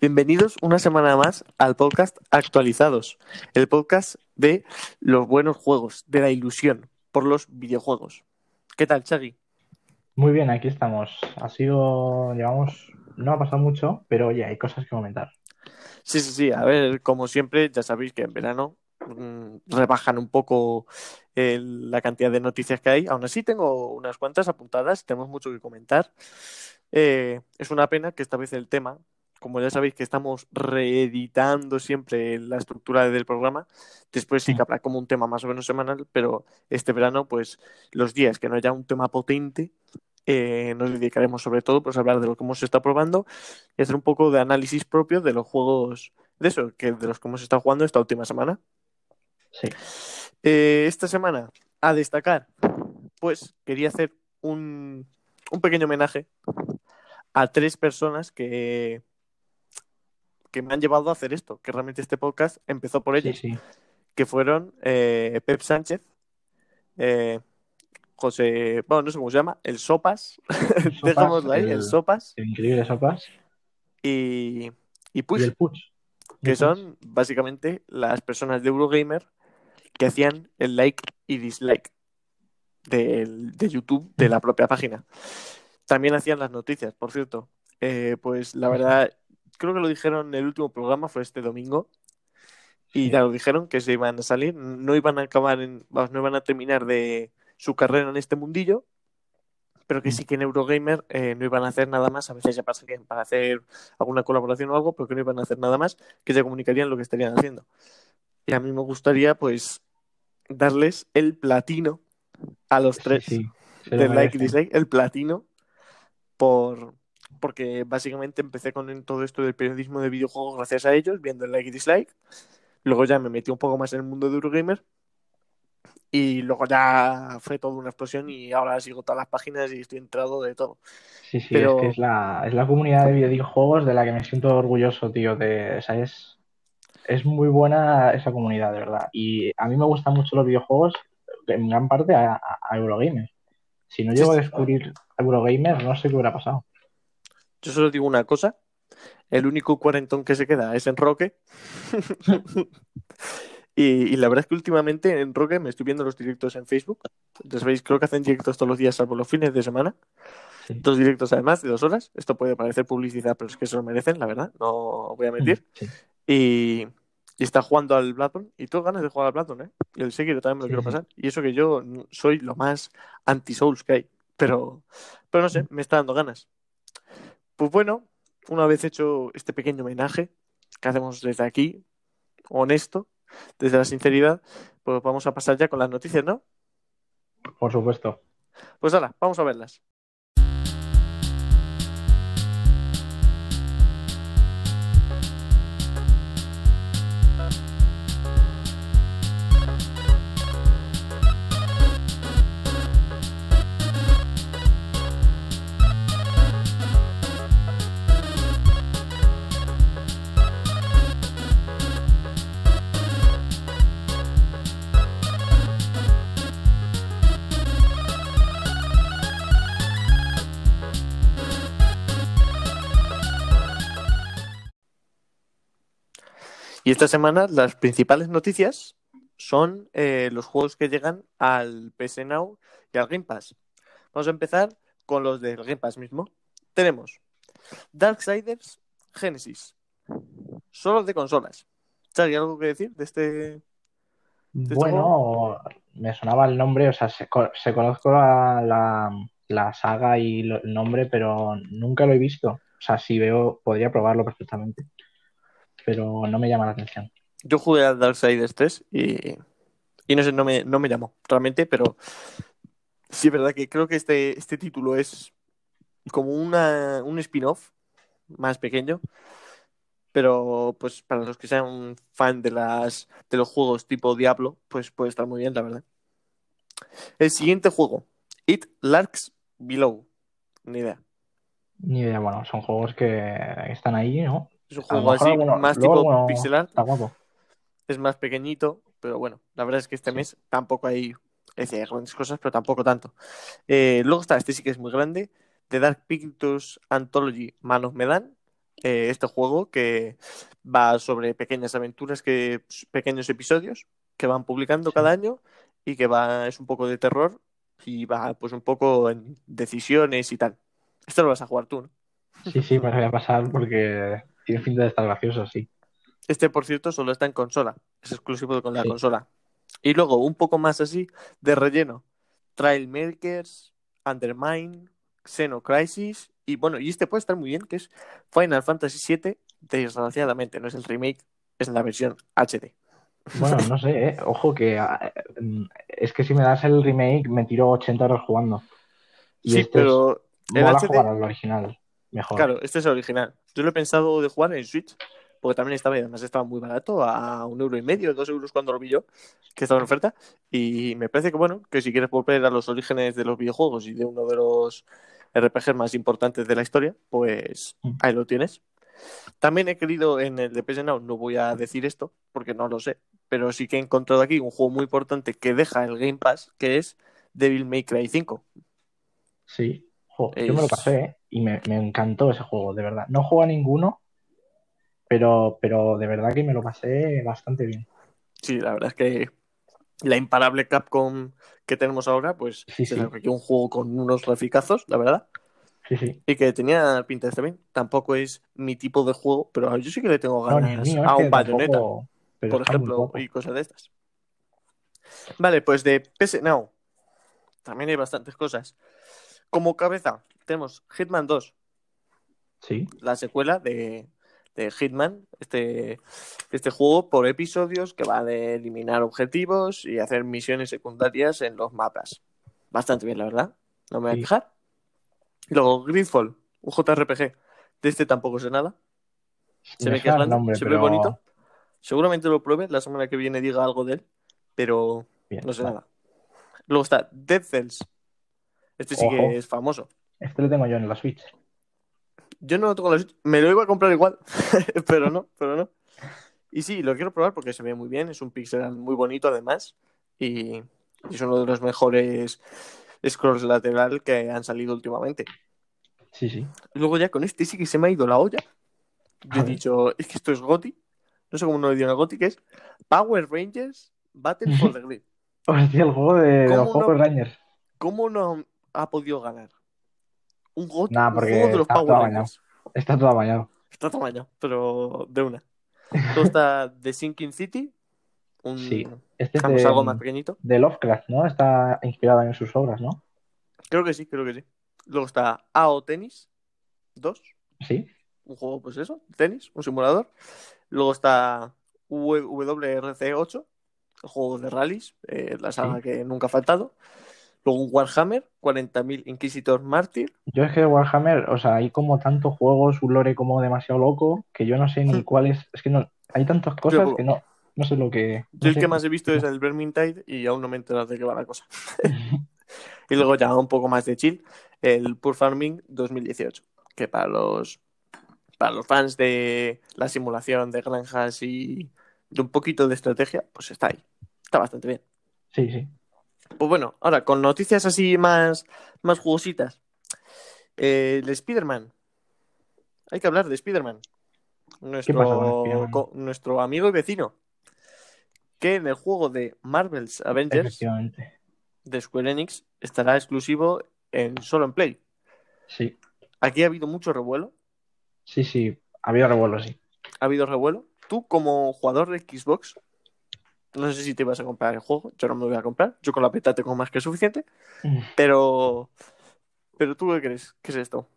Bienvenidos una semana más al podcast Actualizados, el podcast de los buenos juegos, de la ilusión por los videojuegos. ¿Qué tal, Chagui? Muy bien, aquí estamos. Ha sido, llevamos, no ha pasado mucho, pero oye, hay cosas que comentar. Sí, sí, sí. A ver, como siempre, ya sabéis que en verano mm, rebajan un poco el- la cantidad de noticias que hay. Aún así, tengo unas cuantas apuntadas, tenemos mucho que comentar. Eh, es una pena que esta vez el tema, como ya sabéis que estamos reeditando siempre la estructura del programa, después sí que habrá como un tema más o menos semanal, pero este verano, pues los días que no haya un tema potente, eh, nos dedicaremos sobre todo pues, a hablar de lo que hemos estado probando y hacer un poco de análisis propio de los juegos, de eso, que de los que hemos estado jugando esta última semana. Sí. Eh, esta semana, a destacar, pues quería hacer un, un pequeño homenaje a tres personas que, que me han llevado a hacer esto, que realmente este podcast empezó por ellos, sí. que fueron eh, Pep Sánchez, eh, José, bueno, no sé cómo se llama, el Sopas, Sopas, dejámoslo ahí, el, el- Sopas El increíble Sopas y, y y Push, el que son básicamente las personas de Eurogamer que hacían el like y dislike del- de YouTube de la propia página. También hacían las noticias, por cierto. Eh, pues la verdad, creo que lo dijeron en el último programa, fue este domingo, y ya lo dijeron que se iban a salir, no iban a acabar en, vamos, no iban a terminar de su carrera en este mundillo, pero que sí que en Eurogamer eh, no iban a hacer nada más, a veces se pasarían para hacer alguna colaboración o algo, pero que no iban a hacer nada más, que se comunicarían lo que estarían haciendo. Y a mí me gustaría, pues, darles el platino a los tres sí, del like dislike, el platino, por porque básicamente empecé con todo esto del periodismo de videojuegos gracias a ellos, viendo el like y dislike. Luego ya me metí un poco más en el mundo de Eurogamer. Y luego ya fue toda una explosión y ahora sigo todas las páginas y estoy entrado de todo. Sí, sí, Pero- es que es la, es la comunidad de videojuegos de la que me siento orgulloso, tío. De, o sea, es, es muy buena esa comunidad, de verdad. Y a mí me gustan mucho los videojuegos, en gran parte a, a- a Eurogamer. Si no llego a descubrir Eurogamer, no sé qué hubiera pasado. Yo solo digo una cosa. El único cuarentón que se queda es en Roque. y, y la verdad es que últimamente en Roque me estoy viendo los directos en Facebook. Entonces veis, creo que hacen directos todos los días, salvo los fines de semana. Sí. Dos directos además de dos horas. Esto puede parecer publicidad, pero es que se lo merecen, la verdad. No voy a mentir. Sí. Y, y está jugando al Bloodborne. Y tengo ganas de jugar al Bloodborne, ¿eh? Y el Sekiro también me lo Sí, quiero pasar. Y eso que yo soy lo más anti-Souls que hay. Pero, pero no sé, me está dando ganas. Pues bueno, una vez hecho este pequeño homenaje que hacemos desde aquí, honesto, desde la sinceridad, pues vamos a pasar ya con las noticias, ¿no? Por supuesto. Pues ahora, vamos a verlas. Y esta semana las principales noticias son eh, los juegos que llegan al PS Now y al Game Pass. Vamos a empezar con los del Game Pass mismo. Tenemos Darksiders Genesis, solo de consolas. ¿Hay algo que decir de este? este Bueno, me sonaba el nombre, o sea, se, se conozco la, la, la saga y lo- el nombre, pero nunca lo he visto. O sea, si veo, podría probarlo perfectamente, pero no me llama la atención. Yo jugué a Darksiders 3 y, y no sé, no me, no me llamó realmente, pero sí es verdad que creo que este, este título es como una, un spin-off más pequeño, pero pues para los que sean fan de las de los juegos tipo Diablo, pues puede estar muy bien, la verdad. El siguiente juego, It Larks Below. Ni idea. Ni idea, bueno, son juegos que están ahí, ¿no? Es un juego así, alguno- más tipo alguno pixel art. Está guapo. es más pequeñito, pero bueno, la verdad es que este Sí. mes tampoco hay, es decir, grandes cosas, pero tampoco tanto. Eh, luego está, este sí que es muy grande, The Dark Pictures Anthology Man of Medan, eh, este juego que va sobre pequeñas aventuras, que pequeños episodios que van publicando Sí. cada año y que va, es un poco de terror y va pues un poco en decisiones y tal. Esto lo vas a jugar tú, ¿no? Sí, sí, me lo voy a pasar porque tiene pinta de estar gracioso, sí. Este, por cierto, solo está en consola. Es exclusivo con la Sí. consola. Y luego, un poco más así, de relleno. Trail Makers, Undermine, Xeno Crisis. Y bueno, y este puede estar muy bien, que es Final Fantasy VII. Desgraciadamente, no es el remake, es la versión HD. Bueno, no sé, ¿eh? Ojo que ah, eh, es que si me das el remake me tiro 80 horas jugando. Y sí, este pero es, el HD, jugar al original, mejor. claro, este es el original. Yo lo he pensado de jugar en Switch, porque también estaba, y además estaba muy barato, a un euro y medio, dos euros cuando lo vi yo, que estaba en oferta. Y me parece que, bueno, que si quieres volver a los orígenes de los videojuegos y de uno de los RPGs más importantes de la historia, pues Mm. ahí lo tienes. También he querido en el de PS Now, no voy a decir esto porque no lo sé, pero sí que he encontrado aquí un juego muy importante que deja el Game Pass, que es Devil May Cry 5. Sí, Jo, yo me lo pasé ¿eh? y me, me encantó ese juego, de verdad. No juego a ninguno, pero, pero de verdad que me lo pasé bastante bien. Sí, la verdad es que la imparable Capcom que tenemos ahora, pues Sí, se sí. un juego con unos graficazos, la verdad, Sí, sí. y que tenía pinta bien. Tampoco es mi tipo de juego, pero yo sí que le tengo ganas a un bayoneta, tampoco, por ejemplo, y cosas de estas. Vale, pues de PS Now también hay bastantes cosas. Como cabeza, tenemos Hitman 2, Sí, la secuela de, de Hitman, este, este juego por episodios que va de eliminar objetivos y hacer misiones secundarias en los mapas. Bastante bien, la verdad. No me voy a. Y luego Gridfall, un JRPG. De este tampoco sé nada. Se me ve que es grande, nombre, se ve bonito. Seguramente lo pruebe, la semana que viene diga algo de él, pero bien, no sé nada. Luego está Dead Cells. Este sí que es famoso. Este lo tengo yo en la Switch. Yo no lo tengo en la Switch. Me lo iba a comprar igual, pero no, pero no. Y sí, lo quiero probar porque se ve muy bien. Es un pixel muy bonito además. Y, es uno de los mejores scrolls lateral que han salido últimamente. Sí, sí. Luego ya con este sí que se me ha ido la olla. Yo he dicho, es que esto es GOTI. No sé cómo no le dieron a GOTI, que es Power Rangers Battle for the Grid. Hostia, el juego de, de los. Power Rangers. ¿Cómo no ha podido ganar? Un GOTI, Nah, un porque juego de los está Power todo Rangers. Está todo amañado. Está tamaño, pero de una. Luego está The Sinking City, un Sí. Este es de, algo más pequeñito. de Lovecraft, ¿no? Está inspirado en sus obras, ¿no? Creo que sí, creo que sí. Luego está AO Tennis 2, Sí. un juego, pues eso, tenis, un simulador. Luego está WRC 8, el juego de rallies, eh, la saga Sí. que nunca ha faltado. Luego un Warhammer, 40.000 Inquisitor Mártir. Yo es que Warhammer, o sea, hay como tantos juegos, un lore como demasiado loco, que yo no sé ni Hmm. cuál es. Es que no, hay tantas cosas que no, no sé lo que. Yo no el sé. que más he visto es el Vermintide y aún no me he enterado de qué va la cosa. Y luego ya un poco más de chill, el Pure Farming 2018, que para los, para los fans de la simulación de granjas y de un poquito de estrategia, pues está ahí. Está bastante bien. Sí, sí. Pues bueno, ahora con noticias así más, más jugositas. Eh, el Spider-Man. Hay que hablar de Spider-Man. Nuestro, nuestro amigo y vecino. Que en el juego de Marvel's Avengers de Square Enix estará exclusivo en solo en Play. Sí, Aquí ha habido mucho revuelo. sí, sí. Ha habido revuelo, sí. Ha habido revuelo. Tú, como jugador de Xbox, no sé si te ibas a comprar el juego. Yo no me lo voy a comprar. Yo con la beta tengo más que suficiente. Pero. Pero tú, ¿qué crees? ¿Qué es esto?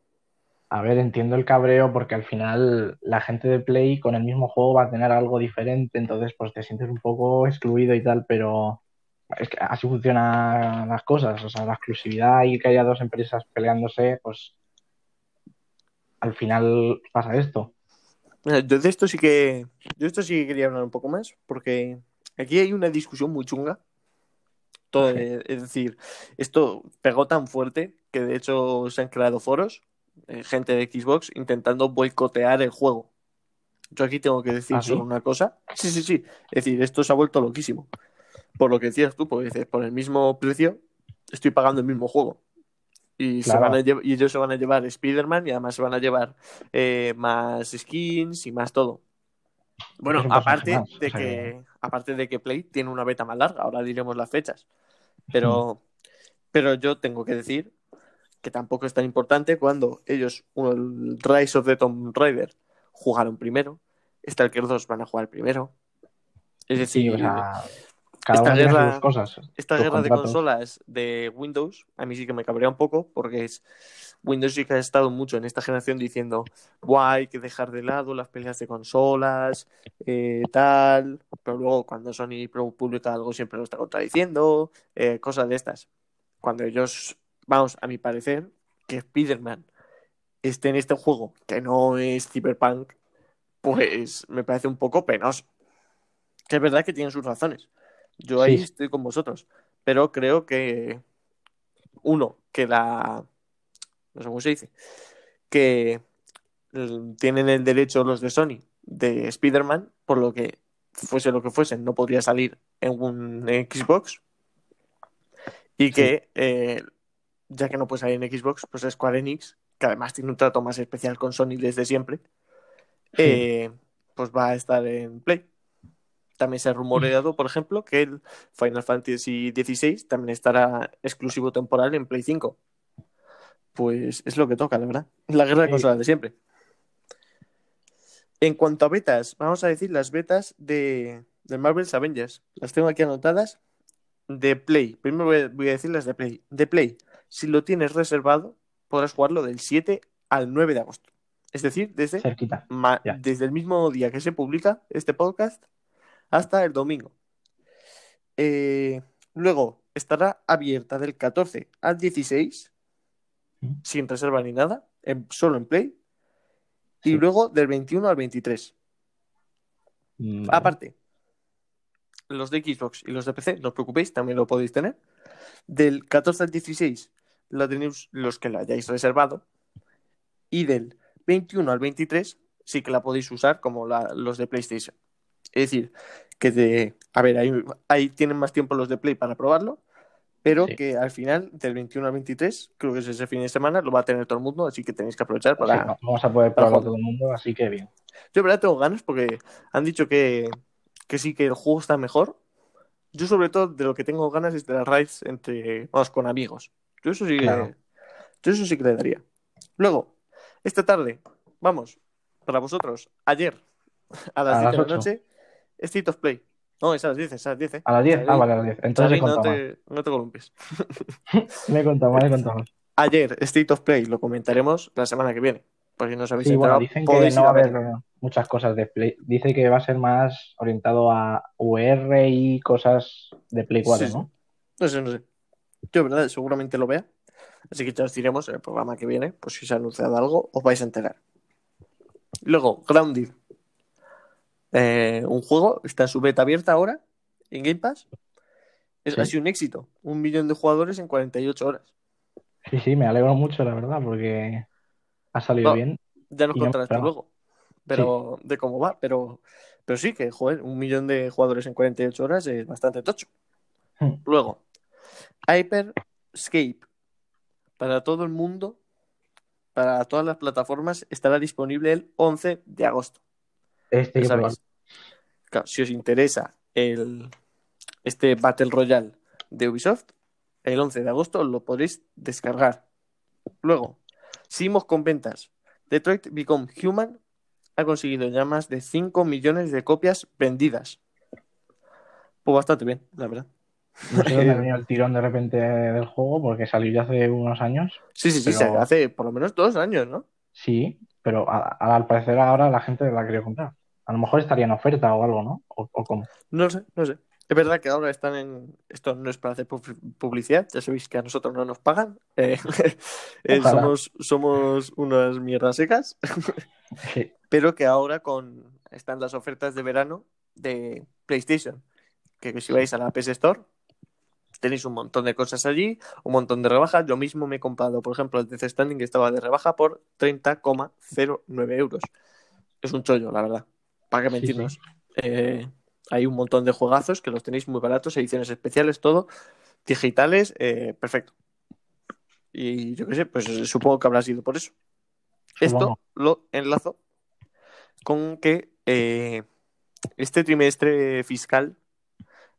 A ver, entiendo el cabreo porque al final la gente de Play con el mismo juego va a tener algo diferente, entonces pues te sientes un poco excluido y tal, pero es que así funcionan las cosas, o sea, la exclusividad y que haya dos empresas peleándose, pues al final pasa esto. Yo de esto sí que. Yo de esto sí que quería hablar un poco más. Porque aquí hay una discusión muy chunga. Todo, eh, es decir, esto pegó tan fuerte que de hecho se han creado foros, eh, gente de Xbox, intentando boicotear el juego. Yo aquí tengo que decir ¿Ah, sí? solo una cosa. Sí, sí, sí. Es decir, esto se ha vuelto loquísimo. Por lo que decías tú, porque dices, por el mismo precio estoy pagando el mismo juego. Y, se Claro. van a lle- y ellos se van a llevar Spider-Man y además se van a llevar eh, más skins y más todo. Bueno, aparte más, de o sea que, que- aparte de que Play tiene una beta más larga, ahora diremos las fechas. Pero, pero yo tengo que decir que tampoco es tan importante cuando ellos, el Rise of the Tomb Raider, jugaron primero, Stalker 2 van a jugar primero. Es Sí, decir, o sea, cada esta guerra- sus cosas. esta sus guerra de consolas de Windows a mí sí que me cabrea un poco porque es Windows sí que ha estado mucho en esta generación diciendo guay, hay que dejar de lado las peleas de consolas, eh, tal, pero luego cuando Sony publica algo siempre lo está contradiciendo, eh, cosas de estas. Cuando ellos, vamos, a mi parecer, que Spider-Man esté en este juego que no es Cyberpunk, pues me parece un poco penoso. Que es verdad que tienen sus razones. Yo ahí Sí. estoy con vosotros. Pero creo que, uno, que la. No sé cómo se dice. Que tienen el derecho los de Sony de Spider-Man, por lo que fuese lo que fuese, no podría salir en un Xbox. Y que, eh, ya que no puede salir en Xbox, pues Square Enix, que además tiene un trato más especial con Sony desde siempre, Sí. eh, pues va a estar en Play. También se ha rumoreado, por ejemplo, que el Final Fantasy XVI también estará exclusivo temporal en Play 5. Pues es lo que toca, la verdad. La guerra de Sí. consolas de siempre. En cuanto a betas, vamos a decir las betas de, de Marvel's Avengers. Las tengo aquí anotadas. De Play. Primero voy a, voy a decir las de Play. De Play, si lo tienes reservado, podrás jugarlo del 7 al 9 de agosto. Es decir, desde ma- el mismo día que se publica este podcast hasta el domingo. Eh, luego estará abierta del 14 al 16, Mm. Sin reserva ni nada, en- solo en Play. Y Sí. luego del 21 al 23. Mm, vale. Aparte, los de Xbox y los de PC, no os preocupéis, también lo podéis tener. Del 14 al 16 lo tenéis los que la hayáis reservado. Y del 21 al 23 sí que la podéis usar como la- los de PlayStation. Es decir, que de, a ver, ahí, ahí tienen más tiempo los de Play para probarlo, pero Sí. que al final del 21 al 23, creo que es ese fin de semana, lo va a tener todo el mundo, así que tenéis que aprovechar para, Sí, vamos a poder probarlo todo el mundo, así que bien. yo, en verdad, tengo ganas porque han dicho que, que sí, que el juego está mejor. Yo, sobre todo, de lo que tengo ganas es de las raids entre, vamos, con amigos. Yo eso sí que, Claro. yo eso sí que le daría. Luego, esta tarde, vamos, para vosotros, ayer, a las A 10 las de la noche, State of Play. No, es a las 10, es a las 10. ¿eh? A las 10, Xavi, ah, vale, a las 10. Entonces he Xavi, no te, no te columpies. Me he contado mal, he contado mal. Ayer, State of Play, lo comentaremos la semana que viene. Por si no os habéis Sí, bueno, dicen que no va a a haber muchas cosas de Play. Dice que va a ser más orientado a VR y cosas de Play 4, Sí, ¿no? No sé, no sé. Yo, verdad, seguramente lo vea. Así que ya os diremos en el programa que viene, pues si se ha anunciado algo, os vais a enterar. Luego, Grounded. Eh, un juego, está en su beta abierta ahora, en Game Pass. Es, Sí. Ha sido un éxito. Un millón de jugadores en 48 horas. Sí, sí, me alegro mucho, la verdad, porque ha salido No, bien. Ya nos no contarás esperaba. luego. Pero de cómo va. Pero, pero sí que, joder, un millón de jugadores en 48 horas es bastante tocho. Hmm. Luego, Hyperscape. Para todo el mundo, para todas las plataformas, estará disponible el 11 de agosto. Este Ya que probar. sabéis. Claro, si os interesa el, este Battle Royale de Ubisoft, el 11 de agosto lo podréis descargar. Luego, seguimos con ventas. Detroit Become Human ha conseguido ya más de 5 millones de copias vendidas. Pues bastante bien, la verdad. No sé dónde ha venido el tirón de repente del juego, porque salió ya hace unos años. Sí, sí, sí, Pero- hace por lo menos dos años, ¿no? Sí, pero a- a- al parecer ahora la gente la quería comprar. A lo mejor estaría en oferta o algo, ¿no? O, o cómo. No sé, no sé. Es verdad que ahora están en. Esto no es para hacer pu- publicidad, ya sabéis que a nosotros no nos pagan. Eh, eh, somos, somos unas mierdas secas, Sí, pero que ahora con están las ofertas de verano de PlayStation. Que si vais a la PS Store, tenéis un montón de cosas allí, un montón de rebajas. Yo mismo me he comprado, por ejemplo, el Death Standing que estaba de rebaja por 30,09 euros. Es un chollo, la verdad. ¿Para qué Sí, mentirnos? Eh, hay un montón de juegazos que los tenéis muy baratos, ediciones especiales, todo, digitales, eh, perfecto. Y yo qué sé, pues supongo que habrá sido por eso. Esto lo enlazo con que eh, este trimestre fiscal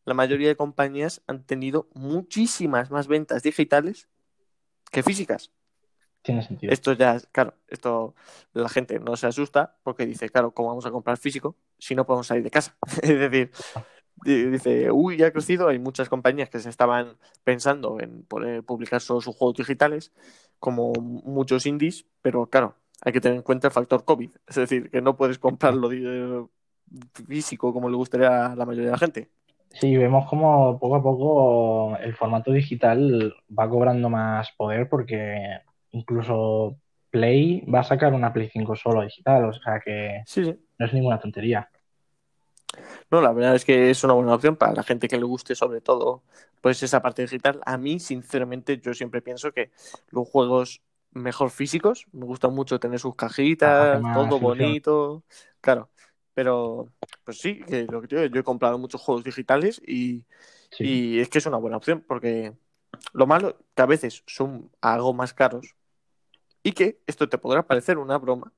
la mayoría de compañías han tenido muchísimas más ventas digitales que físicas. Tiene sentido. Esto ya, claro, esto la gente no se asusta porque dice, claro, ¿cómo vamos a comprar físico si no podemos salir de casa? es decir, di- dice, uy, ya ha crecido. Hay muchas compañías que se estaban pensando en poder publicar solo sus juegos digitales, como muchos indies, pero claro, hay que tener en cuenta el factor COVID. Es decir, que no puedes comprarlo di- físico como le gustaría a la mayoría de la gente. Sí, vemos como poco a poco el formato digital va cobrando más poder porque incluso Play va a sacar una Play 5 solo digital, o sea que Sí, sí. no es ninguna tontería. No, la verdad es que es una buena opción para la gente que le guste, sobre todo, pues esa parte digital. A mí, sinceramente, yo siempre pienso que los juegos mejor físicos, me gustan mucho tener sus cajitas, todo ilusión. bonito, claro. Pero, pues sí, que lo que te digo, yo he comprado muchos juegos digitales y, Sí, y es que es una buena opción, porque lo malo que a veces son algo más caros y que esto te podrá parecer una broma,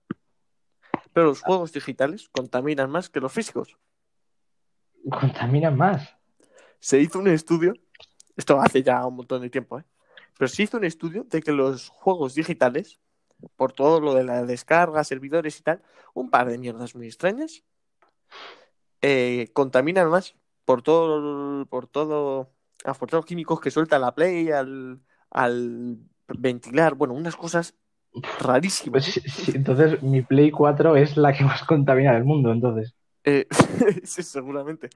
pero los juegos digitales contaminan más que los físicos. contaminan más. se hizo un estudio, esto hace ya un montón de tiempo, ¿eh? pero se hizo un estudio de que los juegos digitales, por todo lo de la descarga, servidores y tal, un par de mierdas muy extrañas, eh, contaminan más por todo, por todo, ah, por todos los químicos que suelta la Play al, al ventilar, bueno, unas cosas rarísimas. Pues sí, entonces mi Play 4 es la que más contamina del mundo, entonces. Eh, sí, seguramente.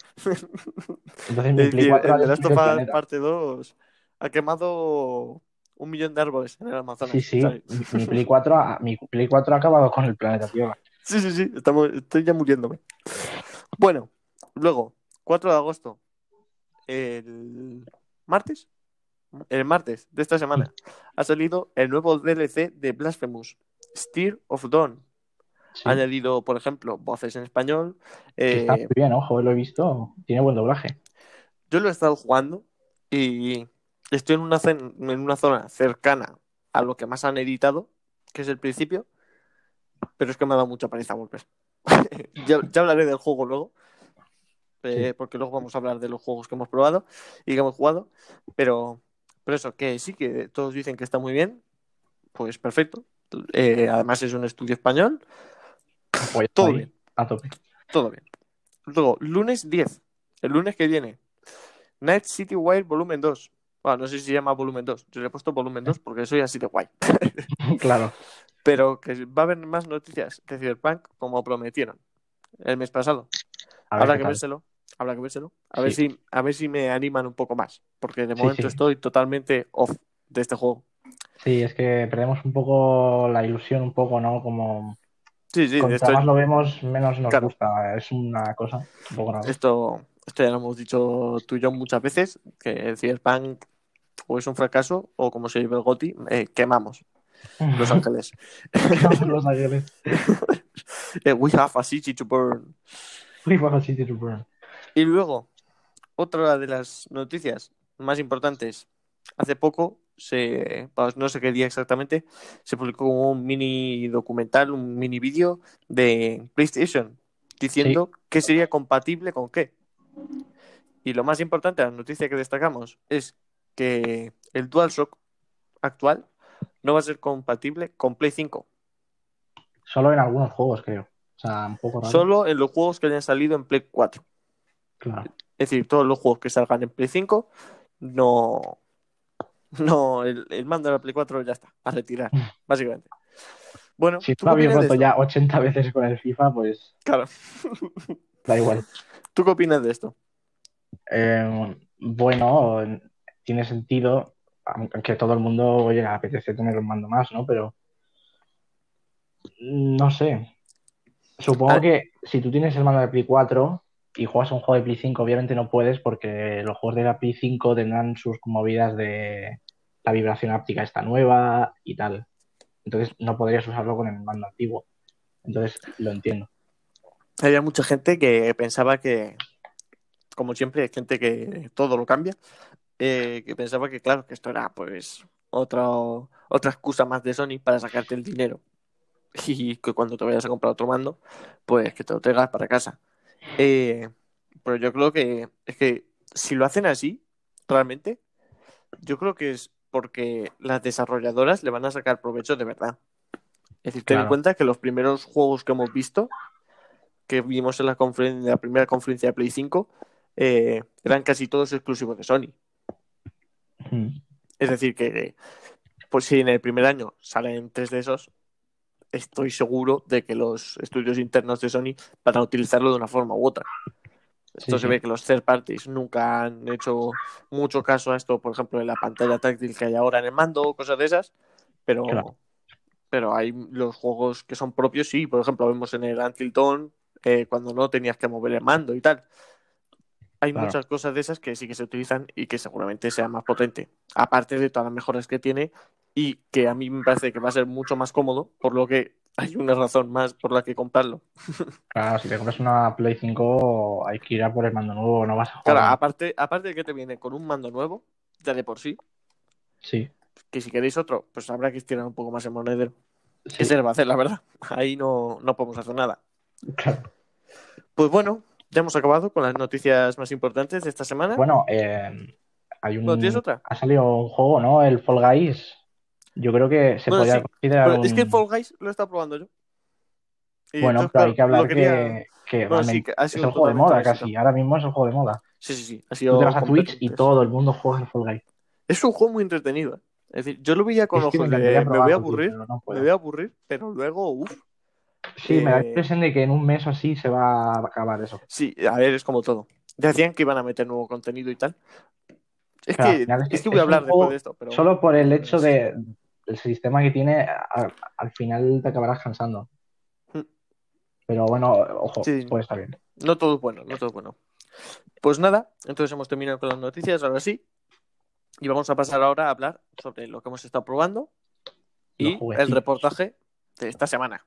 Entonces mi Es Play decir, 4 ha el el Us planeta. parte 2 ha quemado un millón de árboles en el Amazonas. Sí, sí, mi Play 4 ha, mi Play 4 ha acabado con el planeta Tierra. Sí, sí, sí, estamos, estoy ya muriéndome. Bueno, luego, 4 de agosto, el martes, el martes de esta semana, ha salido el nuevo DLC de Blasphemous, Steer of Dawn. Sí, Ha añadido, por ejemplo, voces en español. está eh, muy bien, ojo, lo he visto. Tiene buen doblaje. Yo lo he estado jugando y estoy en una, cen- en una zona cercana a lo que más han editado, que es el principio, pero es que me ha dado mucha pereza volver. ya, ya hablaré del juego luego, eh, Sí. porque luego vamos a hablar de los juegos que hemos probado y que hemos jugado, pero, pero eso, que sí, que todos dicen que está muy bien, pues perfecto. Eh, además es un estudio español, Pues todo ahí, bien. A tope. Todo bien. Luego, lunes 10, el lunes que viene, Night City Wire Volumen 2. Bueno, no sé si se llama Volumen 2. Yo le he puesto Volumen 2 porque soy así de guay. Claro. Pero que va a haber más noticias de Cyberpunk como prometieron el mes pasado. Habrá que vérselo. Habrá que vérselo. A ver si, a ver si me animan un poco más. Porque de Sí, momento sí. estoy totalmente off de este juego. Sí, es que perdemos un poco la ilusión, un poco, ¿no? Como Sí, sí, cuanto más lo vemos, menos nos Claro. gusta. Es una cosa un poco rara. esto, esto ya lo hemos dicho tú y yo muchas veces, que el Cyberpunk o es un fracaso o como se dice el GOTY, eh, quemamos Los Ángeles. Los Ángeles. Eh, we have a city to burn. We have a city to burn. Y luego, otra de las noticias más importantes. Hace poco, se, no sé qué día exactamente, se publicó un mini documental, un mini vídeo de PlayStation diciendo qué sería compatible con qué. Y lo más importante, la noticia que destacamos es que el DualShock actual no va a ser compatible con Play 5. Solo en algunos juegos, creo. O sea, un poco raro. Solo en los juegos que hayan salido en Play 4. Claro. Es decir, todos los juegos que salgan en Play 5, no. No, el, el mando de la Play 4 ya está, a retirar, básicamente. Bueno, Si ¿tú no qué había opinas de roto ya 80 veces con el FIFA, pues Claro, da igual. ¿tú qué opinas de esto? Eh, bueno, tiene sentido, aunque todo el mundo, oye, apetece tener un mando más, ¿no? Pero no sé. Supongo Ah. que si tú tienes el mando de Play 4 y juegas un juego de Play 5, obviamente no puedes porque los juegos de la Play 5 tendrán sus movidas de la vibración áptica esta nueva y tal. Entonces no podrías usarlo con el mando antiguo. Entonces lo entiendo. Había mucha gente que pensaba que, como siempre, hay gente que todo lo cambia, eh, que pensaba que, claro, que esto era, pues, otra, otra excusa más de Sony para sacarte el dinero. Y que cuando te vayas a comprar otro mando, pues que te lo traigas para casa. Eh, pero yo creo que es que si lo hacen así, realmente, yo creo que es porque las desarrolladoras le van a sacar provecho de verdad. Es decir, ten en cuenta que los primeros juegos que hemos visto, que vimos en la, conferen- en la primera conferencia de Play 5, eh, eran casi todos exclusivos de Sony. Mm. Es decir, que pues si en el primer año salen tres de esos, estoy seguro de que los estudios internos de Sony van a utilizarlo de una forma u otra. Esto Sí, se ve que los third parties nunca han hecho mucho caso a esto, por ejemplo, en la pantalla táctil que hay ahora en el mando o cosas de esas, pero, Claro. pero hay los juegos que son propios, sí, por ejemplo, vemos en el Until Dawn, eh, cuando no tenías que mover el mando y tal. Hay Claro. muchas cosas de esas que sí que se utilizan y que seguramente sea más potente, aparte de todas las mejoras que tiene y que a mí me parece que va a ser mucho más cómodo, por lo que hay una razón más por la que comprarlo. Claro, si te compras una Play 5 hay que ir a por el mando nuevo, no vas a jugar. Claro, aparte, aparte de que te viene con un mando nuevo, ya de por sí, Sí, que si queréis otro, pues habrá que estirar un poco más el monedero. sí, ¿Qué se le va a hacer, la verdad? Ahí no, no podemos hacer nada. claro. Pues bueno, ya hemos acabado con las noticias más importantes de esta semana. Bueno, eh, hay un... ¿No tienes otra? Ha salido un juego, ¿no? El Fall Guys. Yo creo que se Bueno, podría sí, considerar Pero es que un- Fall Guys lo he estado probando yo. Y Bueno, entonces, pero hay que hablar quería- que, que Bueno, realmente sí, que ha es el juego de moda un éxito. casi. Ahora mismo es el juego de moda. Sí, sí, sí. Ha Tú sido te vas a Twitch y todo el mundo juega el Fall Guys. Es un juego muy entretenido. ¿eh? Es decir, yo lo veía con que me ojos de me voy a tío, aburrir, no me voy a aburrir, pero luego, uff. Sí, me da la Eh, impresión de que en un mes o así se va a acabar eso. Sí, a ver, es como todo. Decían que iban a meter nuevo contenido y tal. Es que, es que es que voy a un hablar después de esto, pero Solo por el hecho de el sistema que tiene, al final te acabarás cansando. Mm. Pero bueno, ojo, Sí. puede estar bien. no todo es bueno, no todo es bueno. Pues nada, entonces hemos terminado con las noticias, ahora sí. Y vamos a pasar ahora a hablar sobre lo que hemos estado probando y el reportaje de esta semana.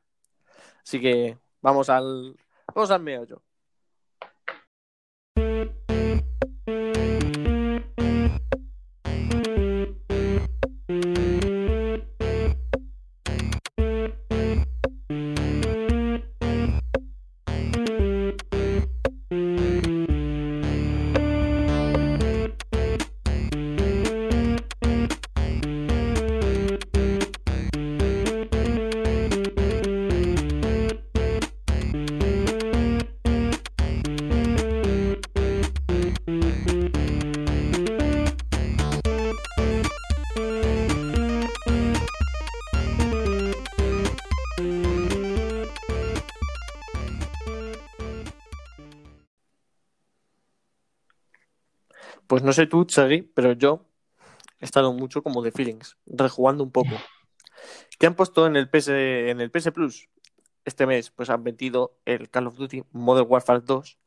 Así que vamos al vamos al meollo. Pues no sé tú, Chagui, pero yo he estado mucho como de feelings, rejugando un poco. ¿Qué han puesto en el PS, en el PS Plus? Este mes, pues han vendido el Call of Duty Modern Warfare 2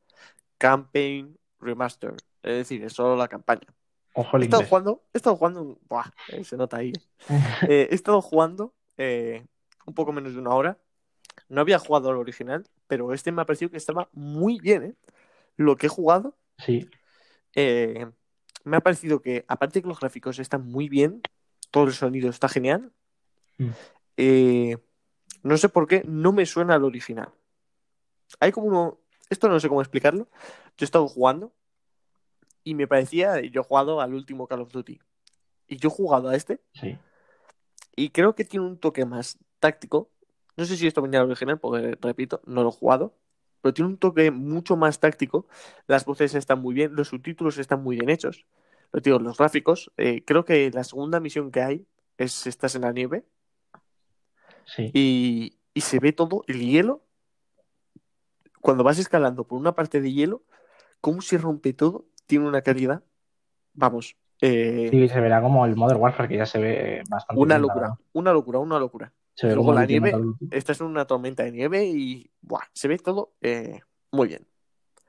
Campaign Remaster. Es decir, es solo la campaña. Ojo He el estado inglés. jugando, he estado jugando, buah, eh, se nota ahí. Eh, he estado jugando eh, un poco menos de una hora. No había jugado al original, pero este me ha parecido que estaba muy bien, ¿eh? Lo que he jugado Sí, eh, me ha parecido que, aparte de que los gráficos están muy bien, todo el sonido está genial. Mm. eh, no sé por qué no me suena al original. Hay como uno. Esto no sé cómo explicarlo. Yo he estado jugando y me parecía. Yo he jugado al último Call of Duty. Y yo he jugado a este sí. y creo que tiene un toque más táctico. No sé si esto venía al original, porque repito, no lo he jugado. Pero tiene un toque mucho más táctico. Las voces están muy bien, los subtítulos están muy bien hechos. Lo digo, los gráficos. eh, creo que la segunda misión que hay es Estás en la nieve. Sí, Y, y se ve todo, el hielo. Cuando vas escalando por una parte de hielo, cómo se rompe todo, tiene una calidad. Vamos, eh, sí, se verá como el Modern Warfare, que ya se ve bastante una locura, una locura, una locura. Se ve Luego como la nieve. Estás en una tormenta de nieve y buah, se ve todo eh, muy bien.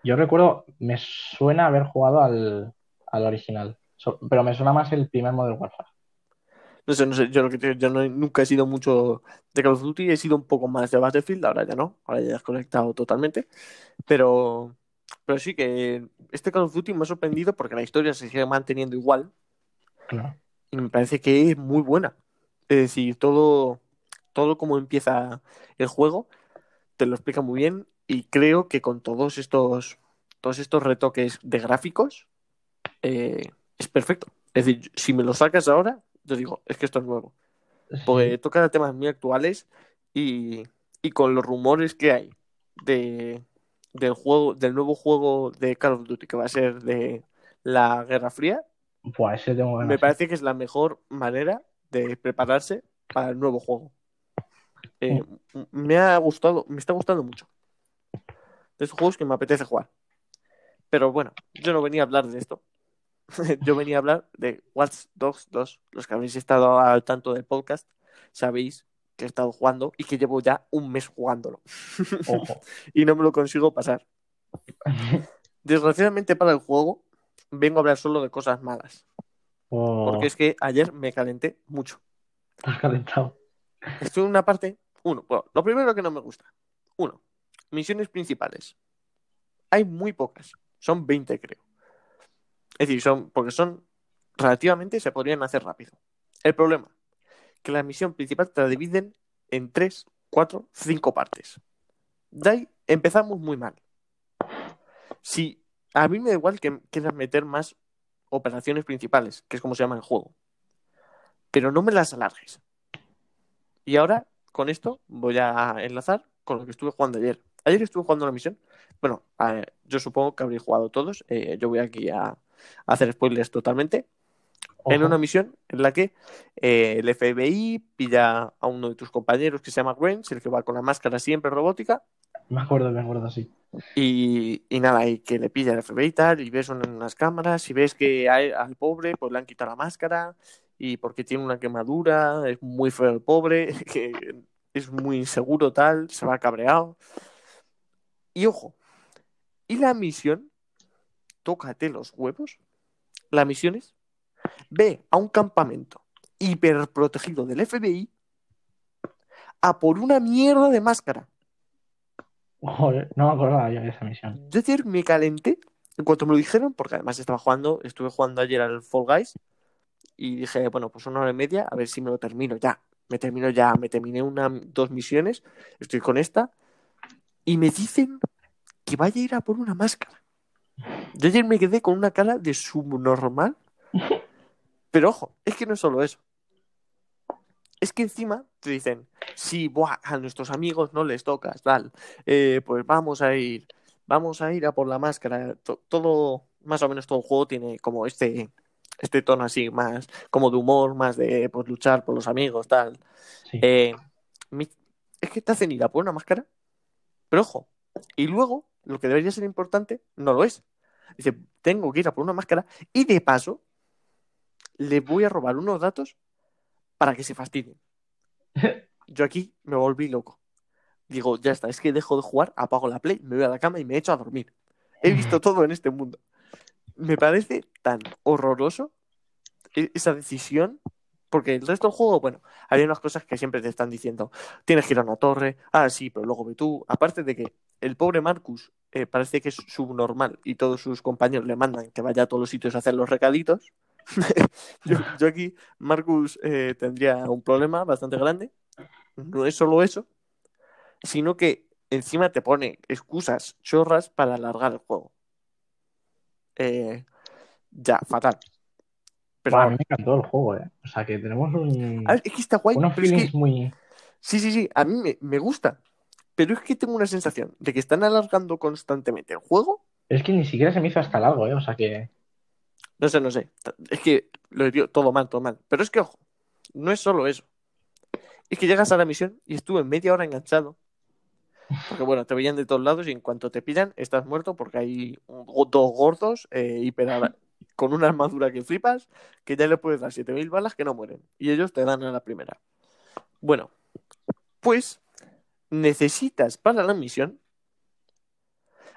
Yo recuerdo, me suena haber jugado al, al original, So- pero me suena más el primer Modern Warfare. No sé, no sé, yo, lo que te- yo no- nunca he sido mucho de Call of Duty, he sido un poco más de Battlefield, ahora ya no, ahora ya he desconectado totalmente. Pero, pero sí que este Call of Duty me ha sorprendido porque la historia se sigue manteniendo igual. Claro. y me parece que es muy buena. Es decir, todo, todo como empieza el juego te lo explica muy bien y creo que con todos estos, todos estos retoques de gráficos eh, es perfecto. Es decir, si me lo sacas ahora, yo digo, es que esto es nuevo. Porque toca temas muy actuales y, y con los rumores que hay de, del juego, del nuevo juego de Call of Duty que va a ser de la Guerra Fría, Pues me parece que es la mejor manera de prepararse para el nuevo juego. Eh, m- me ha gustado, me está gustando mucho. De esos juegos que me apetece jugar. Pero bueno, yo no venía a hablar de esto. yo venía a hablar de Watch Dogs 2. Los que habéis estado al tanto del podcast sabéis que he estado jugando y que llevo ya un mes jugándolo. Ojo. y no me lo consigo pasar. Desgraciadamente para el juego, vengo a hablar solo de cosas malas. Oh, Porque es que ayer me calenté mucho. te has calentado. Estoy en una parte. Uno, bueno, lo primero que no me gusta. Uno, misiones principales. Hay muy pocas. Son 20, creo. Es decir, son. Porque son. Relativamente se podrían hacer rápido. El problema, que la misión principal te la dividen en 3, 4, 5 partes. De ahí empezamos muy mal. Si a mí me da igual que quieras meter más operaciones principales, que es como se llama el juego. Pero no me las alargues. Y ahora, con esto, voy a enlazar con lo que estuve jugando ayer. Ayer estuve jugando una misión. Bueno, eh, yo supongo que habréis jugado todos. Eh, yo voy aquí a, a hacer spoilers totalmente. En una misión en la que eh, el FBI pilla a uno de tus compañeros que se llama Grange, el que va con la máscara siempre robótica, Me acuerdo, me acuerdo, sí. y, y nada, y que le pilla el FBI y tal, y ves en unas cámaras, y ves que a él- al pobre pues le han quitado la máscara, y porque tiene una quemadura, es muy feo el pobre, que es muy inseguro tal, se va cabreado. Y ojo, y la misión, tócate los huevos, la misión es, ve a un campamento hiperprotegido del FBI a por una mierda de máscara. Joder, no me acordaba yo de esa misión. Yo ayer me calenté en cuanto me lo dijeron, porque además estaba jugando, estuve jugando ayer al Fall Guys y dije, bueno, pues una hora y media, a ver si me lo termino ya. Me termino ya, me terminé una, dos misiones, estoy con esta, y me dicen que vaya a ir a por una máscara. Yo ayer me quedé con una cara de subnormal, pero ojo, es que no es solo eso. Es que encima te dicen, si buah, a nuestros amigos no les tocas, tal, eh, pues vamos a ir, vamos a ir a por la máscara. To- todo, más o menos todo el juego tiene como este, este tono así, más como de humor, más de pues, luchar por los amigos, tal. Sí. Eh, es que te hacen ir a por una máscara, pero ojo, y luego lo que debería ser importante no lo es. Dice, tengo que ir a por una máscara y de paso le voy a robar unos datos para que se fastidien. Yo aquí me volví loco. Digo, ya está, es que dejo de jugar, apago la play, me voy a la cama y me echo a dormir. He visto todo en este mundo. Me parece tan horroroso e- esa decisión, porque el resto del juego, bueno, hay unas cosas que siempre te están diciendo, tienes que ir a una torre, ah, sí, pero luego ve tú. Aparte de que el pobre Marcus eh, parece que es subnormal y todos sus compañeros le mandan que vaya a todos los sitios a hacer los recaditos. yo, yo aquí, Marcus eh, tendría un problema bastante grande. No es solo eso, sino que encima te pone excusas chorras para alargar el juego. Eh, ya, fatal. Pero mí me encantó el juego, ¿eh? O sea, que tenemos un, ver, es que está guay, unos pero es que- feelings muy... Sí, sí, sí, a mí me, me gusta. Pero es que tengo una sensación de que están alargando constantemente el juego. Es que ni siquiera se me hizo hasta largo, ¿eh? O sea que... No sé, no sé. Es que lo digo todo mal, todo mal. Pero es que, ojo, no es solo eso. Es que llegas a la misión y estuve media hora enganchado. Porque bueno, te veían de todos lados y en cuanto te pillan, estás muerto porque hay dos gordos eh, hiper- con una armadura que flipas, que ya le puedes dar 7000 balas que no mueren. Y ellos te dan a la primera. Bueno, pues necesitas para la misión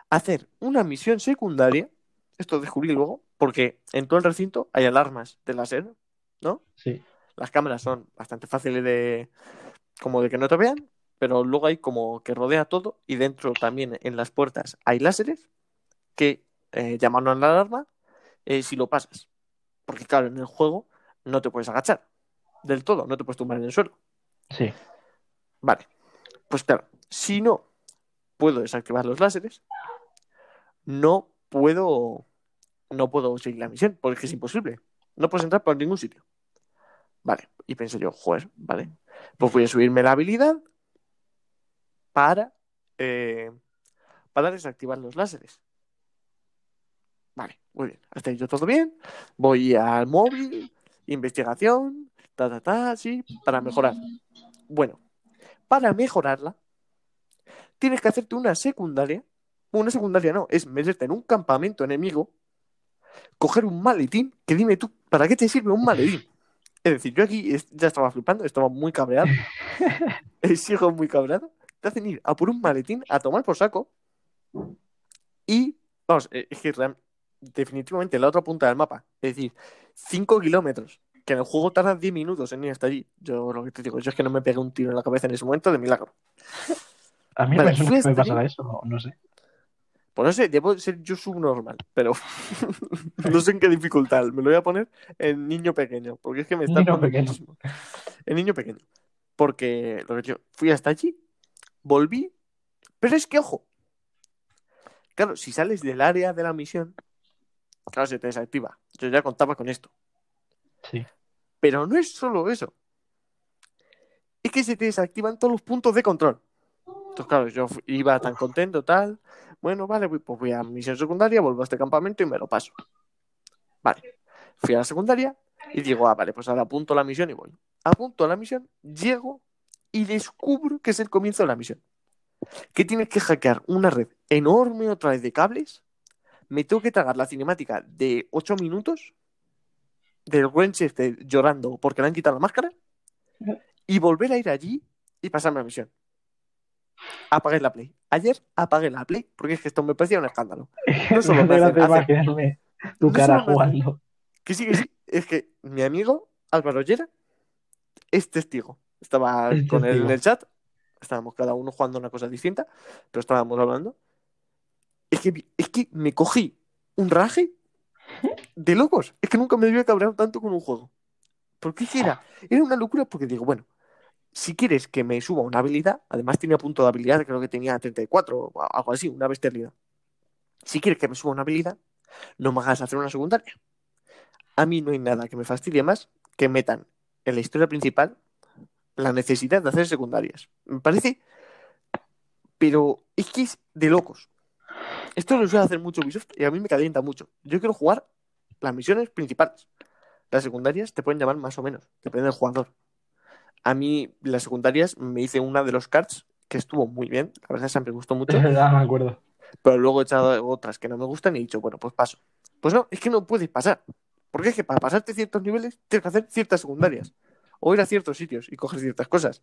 hacer una misión secundaria. Esto descubrí luego, porque en todo el recinto hay alarmas de láser, ¿no? Sí. Las cámaras son bastante fáciles de como de que no te vean, pero luego hay como que rodea todo y dentro también en las puertas hay láseres que eh, llaman a la alarma eh, si lo pasas. Porque claro, en el juego no te puedes agachar del todo, no te puedes tumbar en el suelo. Sí. Vale, pues claro, si no puedo desactivar los láseres, no puedo, no puedo seguir la misión, porque es imposible. No puedes entrar por ningún sitio. Vale, y pensé yo, joder, vale, pues voy a subirme la habilidad para, eh, para desactivar los láseres. Vale, muy bien, hasta ahí yo todo bien. Voy al móvil, investigación, ta, ta, ta, sí, para mejorar. Bueno, para mejorarla, tienes que hacerte una secundaria. Una secundaria no, es meterte en un campamento enemigo, coger un maletín, que dime tú, ¿para qué te sirve un maletín? Es decir, yo aquí ya estaba flipando, estaba muy cabreado. Eh, Sigo muy cabreado. Te hacen ir a por un maletín, a tomar por saco. Y, vamos, eh, es que definitivamente la otra punta del mapa. Es decir, 5 kilómetros. Que en el juego tarda 10 minutos en ir hasta allí. Yo lo que te digo, yo es que no me pegué un tiro en la cabeza en ese momento de milagro. A mí Vale, me me pasará eso, no, no sé. Pues no sé, debo ser yo subnormal, pero no sé en qué dificultad. Me lo voy a poner en niño pequeño, porque es que me está Niño pequeño. En niño pequeño. Porque lo que yo fui hasta allí, volví, pero es que ojo. Claro, si sales del área de la misión, claro, se te desactiva. Yo ya contaba con esto. Sí. Pero no es solo eso. Es que se te desactivan todos los puntos de control. Entonces, claro, yo iba tan contento, tal. Bueno, vale, pues voy a misión secundaria, vuelvo a este campamento y me lo paso. Vale. Fui a la secundaria y digo, ah, vale, pues ahora apunto la misión y voy. Apunto la misión, llego y descubro que es el comienzo de la misión. Que tienes que hackear una red enorme otra vez de cables. Me tengo que tragar la cinemática de 8 minutos del Winchester llorando porque le han quitado la máscara y volver a ir allí y pasarme la misión. Apagué la Play. Ayer apagué la Play porque es que esto me parecía un escándalo. No solo me hace tu no cara jugando. Que sí, que sí. Es que mi amigo Álvaro Llera es testigo. Estaba Es con él en el chat. Estábamos cada uno jugando una cosa distinta, pero estábamos hablando. Es que, es que me cogí un raje de locos. Es que nunca me había cabreado tanto con un juego. Porque era, era una locura porque digo, bueno, si quieres que me suba una habilidad, además tenía punto de habilidad, creo que tenía 34 o algo así, una bestialidad. Si quieres que me suba una habilidad, no me hagas hacer una secundaria. A mí no hay nada que me fastidie más que metan en la historia principal la necesidad de hacer secundarias. Me parece, pero es que es de locos. Esto lo suele hacer mucho Ubisoft y a mí me calienta mucho. Yo quiero jugar las misiones principales. Las secundarias te pueden llamar más o menos, depende del jugador. A mí, las secundarias, me hice una de los cards que estuvo muy bien, la verdad siempre me gustó mucho, Es verdad, me acuerdo. pero luego he echado otras que no me gustan y he dicho, bueno, pues paso. Pues no, es que no puedes pasar. Porque es que para pasarte ciertos niveles tienes que hacer ciertas secundarias. O ir a ciertos sitios y coger ciertas cosas.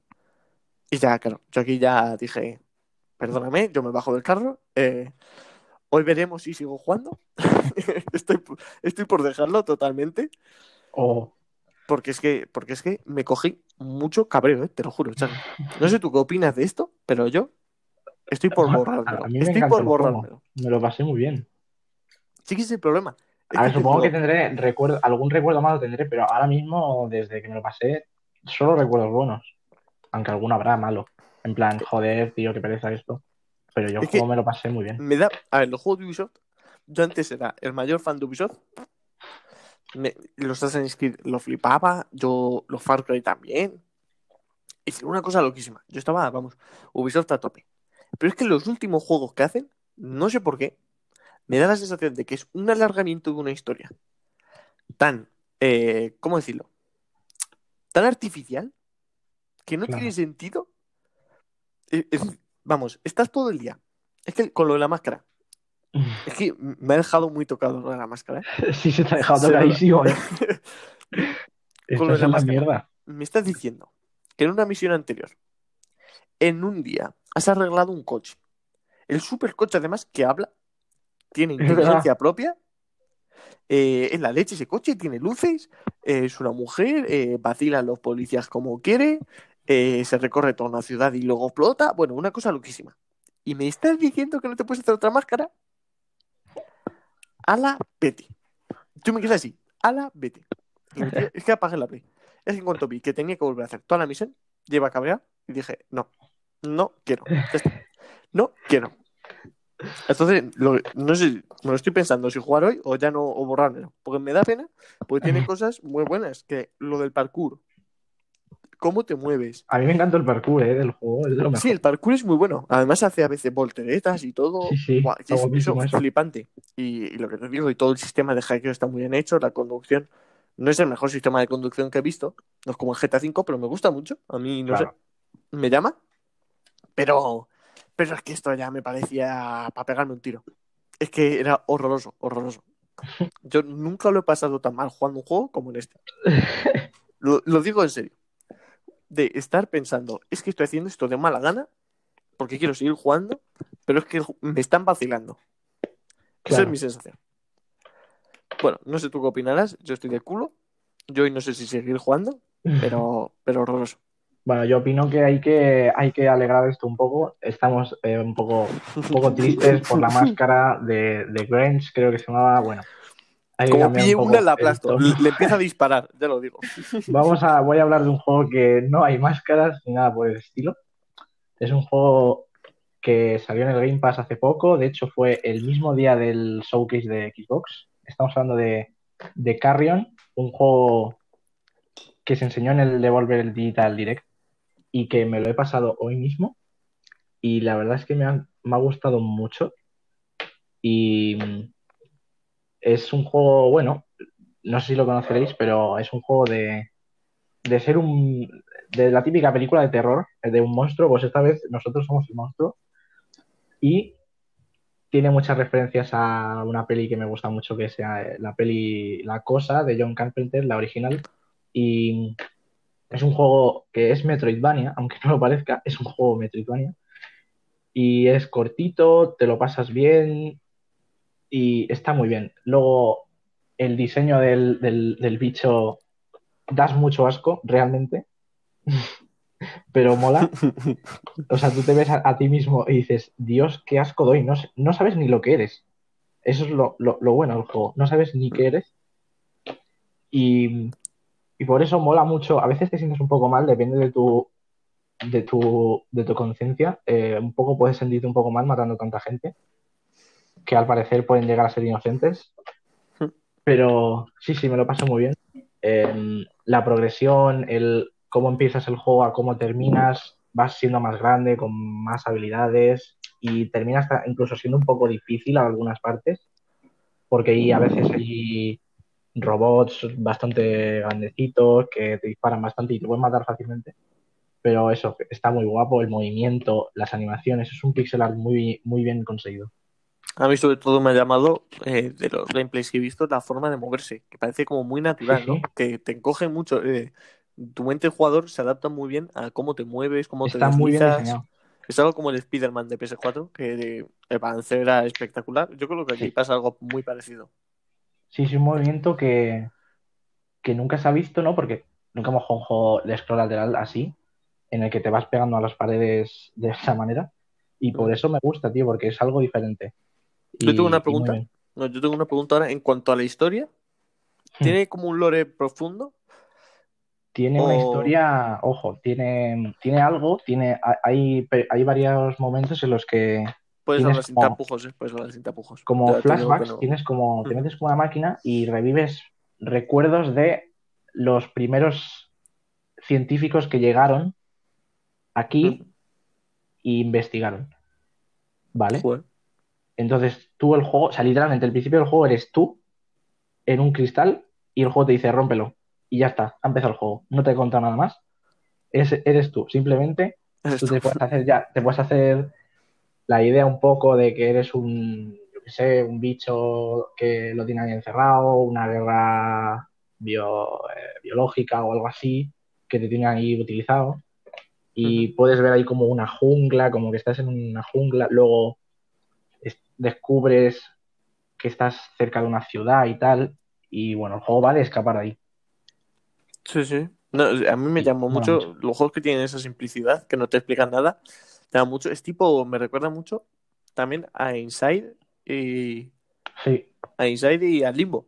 Y ya, claro, yo aquí ya dije, perdóname, yo me bajo del carro. eh, hoy veremos si sigo jugando. estoy, estoy por dejarlo totalmente. O Porque es que, porque es que me cogí mucho cabreo, eh, te lo juro. No sé tú qué opinas de esto, pero yo estoy por borrármelo. Estoy por borrármelo. me lo pasé muy bien. Sí que es el problema. Es A ver, supongo que tendré recuerdo, algún recuerdo malo tendré, pero ahora mismo, desde que me lo pasé, solo recuerdos buenos. Aunque alguno habrá malo. En plan, joder, tío, qué pereza esto. Pero yo Es juego me lo pasé muy bien. me da. A ver, los juegos de Ubisoft. Yo antes era el mayor fan de Ubisoft. Me- los Assassin's Creed lo flipaba. Yo, los Far Cry también. Hicieron una cosa loquísima. Yo estaba, vamos, Ubisoft a tope. Pero es que los últimos juegos que hacen, no sé por qué, me da la sensación de que es un alargamiento de una historia tan, eh, ¿cómo decirlo? Tan artificial que no Claro. tiene sentido. Es- vamos, estás todo el día. Es que con lo de la máscara, es que me ha dejado muy tocado lo de la máscara. ¿eh? Sí, se te ha dejado tocadísimo, ¿eh? Con lo de la máscara. mierda. Me estás diciendo que en una misión anterior, en un día, has arreglado un coche. El supercoche, además, que habla, tiene inteligencia propia. eh, es la leche ese coche, tiene luces, eh, es una mujer, eh, vacila a los policías como quiere, eh, se recorre toda una ciudad y luego explota. Bueno, una cosa loquísima. Y me estás diciendo que no te puedes hacer otra máscara. A la Betty. Tú me quedas así, a la Betty. Es que apagué la Play. Es que en cuanto vi que tenía que volver a hacer toda la misión, lleva a cabrear y dije, no, no quiero. No quiero. Entonces, lo- no sé, me lo estoy pensando si jugar hoy o ya no, o borrármelo. Porque me da pena, porque tiene cosas muy buenas, que lo del parkour, cómo te mueves. A mí me encanta el parkour ¿eh? del juego, es de lo mejor. Sí, el parkour es muy bueno. Además hace a veces volteretas y todo. Sí, sí, está es, eso, eso. flipante. Y, y lo que te digo, y todo el sistema de hackeo está muy bien hecho, la conducción. No es el mejor sistema de conducción que he visto. No es como el GTA V, pero me gusta mucho. A mí, no Claro. sé, me llama. Pero, pero es que esto ya me parecía para pegarme un tiro. Es que era horroroso, horroroso. Yo nunca lo he pasado tan mal jugando un juego como en este. Lo, lo digo en serio. De estar pensando, es que estoy haciendo esto de mala gana porque quiero seguir jugando, pero es que me están vacilando. Esa es mi sensación. Bueno, no sé tú qué opinarás. Yo estoy de culo. Yo hoy no sé si seguir jugando, pero, pero horroroso. Bueno, yo opino que hay que, hay que alegrar esto un poco. Estamos eh, un poco, un poco tristes por la máscara de, de Grange, creo que se llamaba. Bueno, hay Como pille un una, la el aplasto. Le, le empieza a disparar, ya lo digo. Vamos a, voy a hablar de un juego que no hay máscaras ni nada por el estilo. Es un juego que salió en el Game Pass hace poco. De hecho, fue el mismo día del showcase de Xbox. Estamos hablando de, de Carrion, un juego que se enseñó en el Devolver Digital Direct y que me lo he pasado hoy mismo. Y la verdad es que me ha, me ha gustado mucho. Y mm, es un juego, bueno, no sé si lo conoceréis, pero es un juego de, de ser un de la típica película de terror de un monstruo, pues esta vez nosotros somos el monstruo y tiene muchas referencias a una peli que me gusta mucho que es eh, la peli La Cosa de John Carpenter, la original y es un juego que es Metroidvania, aunque no lo parezca, es un juego Metroidvania y es cortito, te lo pasas bien y está muy bien. Luego el diseño del, del, del bicho das mucho asco, realmente. Pero mola. O sea, tú te ves a, a, ti mismo y dices, Dios, qué asco doy. No, no sabes ni lo que eres. Eso es lo, lo, lo, bueno del juego. No sabes ni qué eres. Y, y, por eso mola mucho. A veces te sientes un poco mal, depende de tu de tu, de tu conciencia. Eh, un poco puedes sentirte un poco mal matando tanta gente. Que al parecer pueden llegar a ser inocentes. Pero sí, sí, me lo paso muy bien. Eh, la progresión, el cómo empiezas el juego a cómo terminas, vas siendo más grande, con más habilidades y terminas incluso siendo un poco difícil a algunas partes, porque ahí a veces hay robots bastante grandecitos que te disparan bastante y te pueden matar fácilmente. Pero eso, está muy guapo, el movimiento, las animaciones, es un pixel art muy, muy bien conseguido. A mí sobre todo me ha llamado, eh, de los gameplays que he visto, la forma de moverse, que parece como muy natural, Sí, ¿no? sí. Que te encoge mucho. eh, tu mente jugador se adapta muy bien a cómo te mueves, cómo te Está muy bien deslizas. diseñado. Es algo como el Spider-Man de PS4, que de- el balance era espectacular. Yo creo que aquí Sí. pasa algo muy parecido. Sí, es un movimiento que, que nunca se ha visto, ¿no? Porque nunca hemos jugado un juego de scroll lateral así, en el que te vas pegando a las paredes de esa manera. Y por eso me gusta, tío, porque es algo diferente. Yo tengo una pregunta. No, yo tengo una pregunta ahora en cuanto a la historia. Hmm. ¿Tiene como un lore profundo? Tiene una historia, ojo, tiene, tiene algo, tiene, hay, hay varios momentos en los que Puedes hablar sin como- tapujos, ¿eh? Puedes hablar sin tapujos. como te flashbacks, no. tienes como, te Mm. metes con una máquina y revives recuerdos de los primeros científicos que llegaron aquí Mm. e investigaron. ¿Vale? Joder. Entonces tú el juego, o sea, literalmente el principio del juego eres tú en un cristal y el juego te dice rómpelo. Y ya está, ha empezado el juego. No te he contado nada más. Es, eres tú, simplemente tú tú. te puedes hacer ya, te puedes hacer la idea un poco de que eres un, yo qué sé, un bicho que lo tiene ahí encerrado, una guerra bio- eh, biológica o algo así, que te tiene ahí utilizado. Y puedes ver ahí como una jungla, como que estás en una jungla, luego es- descubres que estás cerca de una ciudad y tal, y bueno, el juego va de escapar de ahí. Sí, sí. No, a mí me llamó mucho, mucho. los juegos que tienen esa simplicidad, que no te explican nada, llama mucho. Es tipo, me recuerda mucho también a Inside y Sí, a Inside y a Limbo.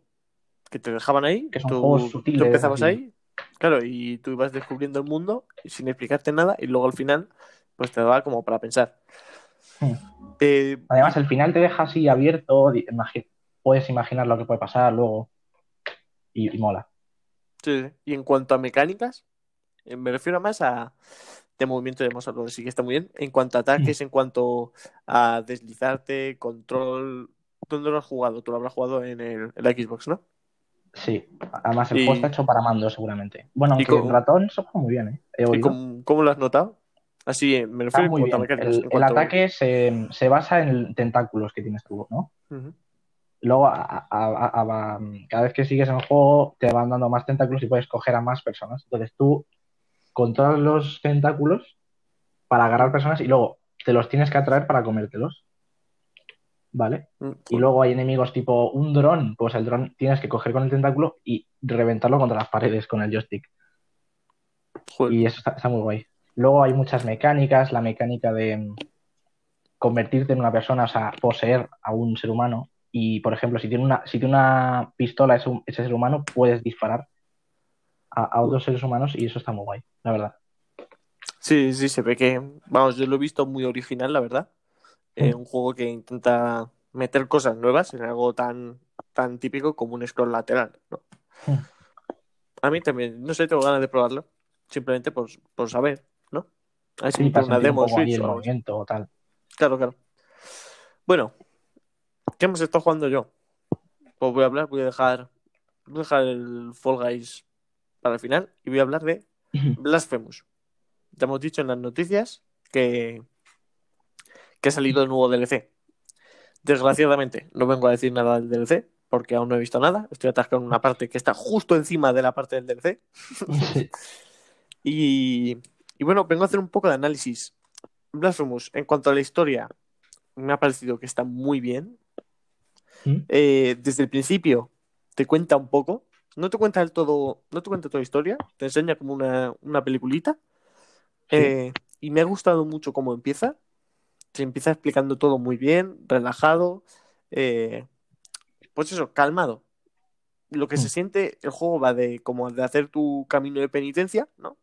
que te dejaban ahí, Que son tú, juegos tú sutiles, empezabas ahí, claro, y tú ibas descubriendo el mundo sin explicarte nada y luego al final pues te daba como para pensar. Hmm. Eh, Además, el final te deja así abierto, puedes imaginar lo que puede pasar luego y, y mola. sí, sí. Y en cuanto a mecánicas, eh, me refiero más a de movimiento de hablado, sí que está muy bien. En cuanto a ataques, en cuanto a deslizarte, control, ¿dónde lo has jugado? Tú lo habrás jugado en, el, en la Xbox, ¿no? Sí, además el Y- juego está hecho para mando seguramente. Bueno, ¿Y aunque cómo- el ratón se juega muy bien, ¿eh? He ¿Y oído. cómo, cómo lo has notado? Así, eh, me refiero muy a bien. mecánicas. El, en el cuanto- ataque se, se basa en el tentáculos que tienes tú, ¿no? Luego, a- a- a- a- a- cada vez que sigues en el juego, te van dando más tentáculos y puedes coger a más personas. Entonces tú controlas los tentáculos para agarrar personas y luego te los tienes que atraer para comértelos. ¿Vale? Mm, Y luego hay enemigos tipo un dron, pues el dron tienes que coger con el tentáculo y reventarlo contra las paredes con el joystick. joder. Y eso está, está muy guay. Luego hay muchas mecánicas, la mecánica de mm, convertirte en una persona, o sea, poseer a un ser humano. Y, por ejemplo, si tiene una, si tiene una pistola ese, ese ser humano, puedes disparar a, a otros seres humanos y eso está muy guay, la verdad. Sí, sí, se ve que, vamos, yo lo he visto muy original, la verdad. Eh, un juego que intenta meter cosas nuevas en algo tan, tan típico como un scroll lateral, ¿no? A mí también, no sé, tengo ganas de probarlo. Simplemente por, por saber, ¿no? A ver si Sí, una un demo ahí Switch así. o tal. Claro, claro. Bueno, ¿qué hemos estado jugando yo? Pues voy a hablar, voy a dejar, voy a dejar el Fall Guys para el final y voy a hablar de Blasphemous. Ya hemos dicho en las noticias que, que ha salido el nuevo DLC. Desgraciadamente, no vengo a decir nada del DLC porque aún no he visto nada. Estoy atascado en una parte que está justo encima de la parte del DLC. Y bueno, vengo a hacer un poco de análisis. Blasphemous, en cuanto a la historia, me ha parecido que está muy bien. ¿Mm? Eh, desde el principio te cuenta un poco. No te cuenta del todo, no te cuenta toda la historia, te enseña como una, una peliculita. Sí. Eh, y me ha gustado mucho cómo empieza. Se empieza explicando todo muy bien, relajado. eh, pues eso, calmado. Lo que Mm. se siente, el juego va de como de hacer tu camino de penitencia, ¿no?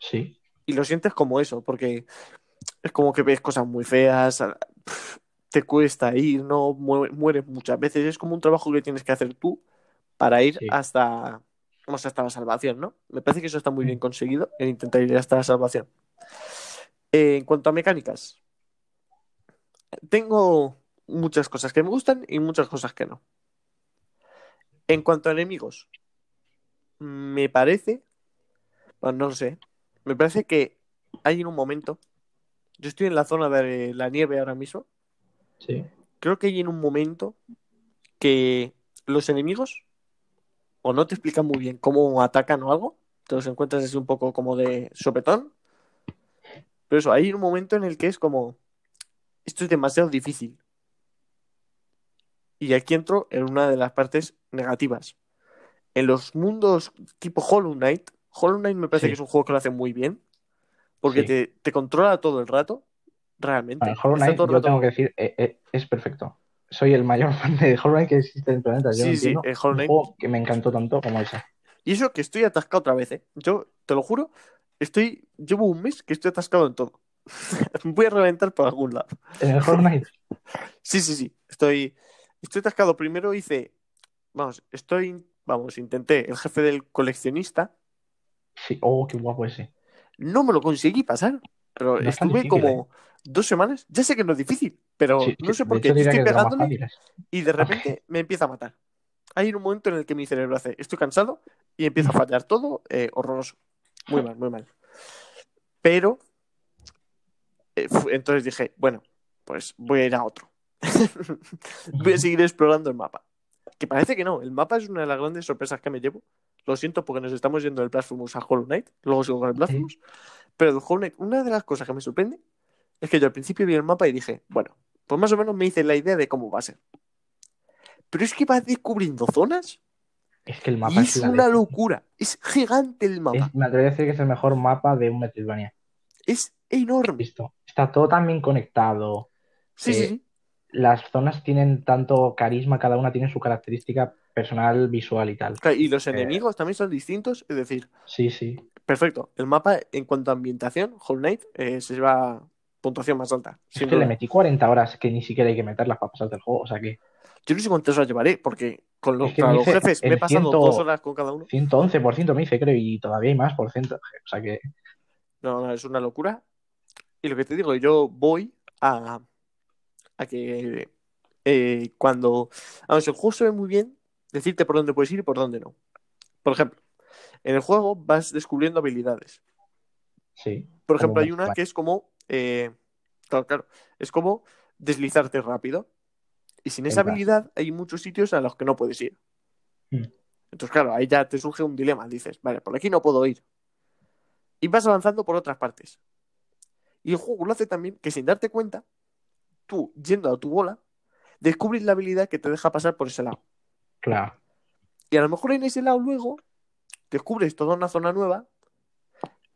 Sí. Y lo sientes como eso, porque es como que ves cosas muy feas, te cuesta ir, no Mu- mueres muchas veces. Es como un trabajo que tienes que hacer tú para ir Sí. hasta, vamos, hasta la salvación, ¿no? Me parece que eso está muy bien conseguido, el intentar ir hasta la salvación. Eh, en cuanto a mecánicas, tengo muchas cosas que me gustan y muchas cosas que no. En cuanto a enemigos, me parece, bueno, no lo sé, me parece que hay en un momento, yo estoy en la zona de la nieve ahora mismo, Sí. creo que hay en un momento que los enemigos o no te explican muy bien cómo atacan o algo, te los encuentras así un poco como de sopetón, pero eso, hay un momento en el que es como, esto es demasiado difícil. Y aquí entro en una de las partes negativas. En los mundos tipo Hollow Knight, Hollow Knight me parece Sí. que es un juego que lo hace muy bien, porque Sí. te, te controla todo el rato, realmente. Bueno, Hollow Knight, yo rato- tengo que decir, eh, eh, es perfecto. Soy el mayor fan de Hollow Knight que existe en el planeta. Yo Sí, no sí, el Hollow un Knight- juego que me encantó tanto como ese. Y eso que estoy atascado otra vez, ¿eh? Yo, te lo juro, estoy, llevo un mes que estoy atascado en todo. Voy a reventar por algún lado. En el Hollow Knight. Sí, sí, sí. Estoy, estoy atascado. Primero hice, vamos, estoy, vamos, intenté el jefe del coleccionista. Sí, oh, qué guapo ese. No me lo conseguí pasar, pero No es tan estuve difícil, como dos semanas. Ya sé que no es difícil, pero Sí, no sí, sé por qué. Yo estoy pegándole y de repente me empieza a matar. Hay un momento en el que mi cerebro hace, estoy cansado y empieza a fallar todo, eh, horroroso. Muy mal, muy mal. Pero, eh, entonces dije, bueno, pues voy a ir a otro. voy a seguir explorando el mapa. Que parece que no, el mapa es una de las grandes sorpresas que me llevo. Lo siento porque nos estamos yendo del Blasphemous a Hollow Knight, luego sigo con el Blasphemous. Pero del Hollow Knight, una de las cosas que me sorprende es que yo al principio vi el mapa y dije, bueno, pues más o menos me hice la idea de cómo va a ser. Pero es que vas descubriendo zonas Es que el mapa es es una locura. Es gigante el mapa. Es- me atrevería a decir que es el mejor mapa de un Metroidvania. Es enorme. Visto. Está todo tan bien conectado. Sí, sí, Eh, sí. Las zonas tienen tanto carisma, cada una tiene su característica personal visual y tal. Y los Eh, enemigos también son distintos, es decir, Sí, sí. perfecto. El mapa, en cuanto a ambientación, Whole Knight, eh, se lleva puntuación más alta. Es que le metí 40 horas que ni siquiera hay que meterlas para pasarte el juego. O sea que Yo no sé cuántas horas llevaré, porque con los, Es que para me los dice jefes me he pasado dos horas con cada uno. 111% me dice, creo, y todavía hay más por ciento. O sea que No, no, es una locura. Y lo que te digo, yo voy a, a que eh, cuando. Vamos, el juego se ve muy bien, decirte por dónde puedes ir y por dónde no. Por ejemplo, en el juego vas descubriendo habilidades. sí. Por ejemplo, hay una que es como. Eh, claro, claro, es como deslizarte rápido. Y sin esa habilidad hay muchos sitios a los que no puedes ir. Mm. Entonces, claro, ahí ya te surge un dilema. Dices, vale, por aquí no puedo ir. Y vas avanzando por otras partes. Y el juego lo hace también que sin darte cuenta, tú, yendo a tu bola, descubres la habilidad que te deja pasar por ese lado. Claro. Y a lo mejor en ese lado luego descubres toda una zona nueva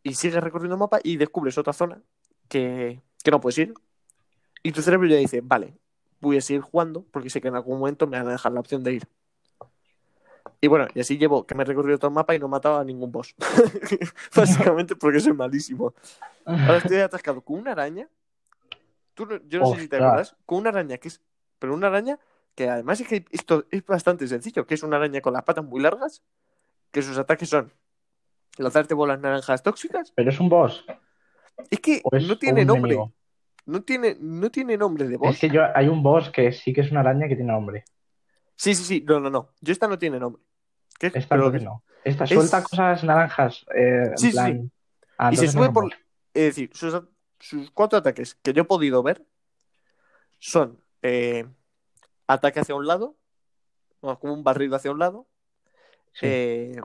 y sigues recorriendo el mapa y descubres otra zona que, que no puedes ir. Y tu cerebro ya dice, vale, voy a seguir jugando porque sé que en algún momento me van a dejar la opción de ir. Y bueno, y así llevo que me he recorrido todo el mapa y no he matado a ningún boss. Básicamente porque soy malísimo. Ahora estoy atascado con una araña. Tú yo no sé si te acuerdas. Con una araña que es. Pero una araña que además es que esto es bastante sencillo. Que es una araña con las patas muy largas. Que sus ataques son lanzarte bolas naranjas tóxicas. Pero es un boss. Es que es no tiene nombre. enemigo. No tiene, no tiene nombre de boss. Es que yo, hay un boss que sí que es una araña que tiene nombre. Sí, sí, sí. No, no, no. Yo esta no tiene nombre. Esta Pero- no. Esta es- suelta cosas naranjas. eh, en Sí, sí. Ah, y se no sube por. Es decir, sus, sus cuatro ataques que yo he podido ver son eh, ataque hacia un lado, como un barrido hacia un lado, Sí. eh,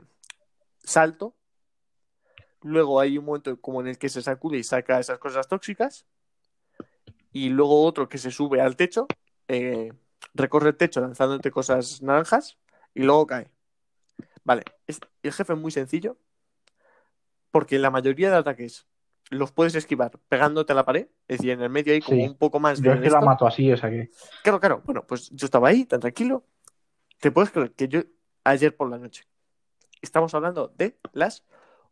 salto, luego hay un momento como en el que se sacude y saca esas cosas tóxicas, y luego otro que se sube al techo, eh, recorre el techo lanzándote cosas naranjas y luego cae. Vale, es- el jefe es muy sencillo porque la mayoría de ataques los puedes esquivar pegándote a la pared, es decir, en el medio hay como Sí. un poco más Yo de es que la mato así, o sea que. Claro, claro. Bueno, pues yo estaba ahí, tan tranquilo. ¿Te puedes creer que yo ayer por la noche estamos hablando de las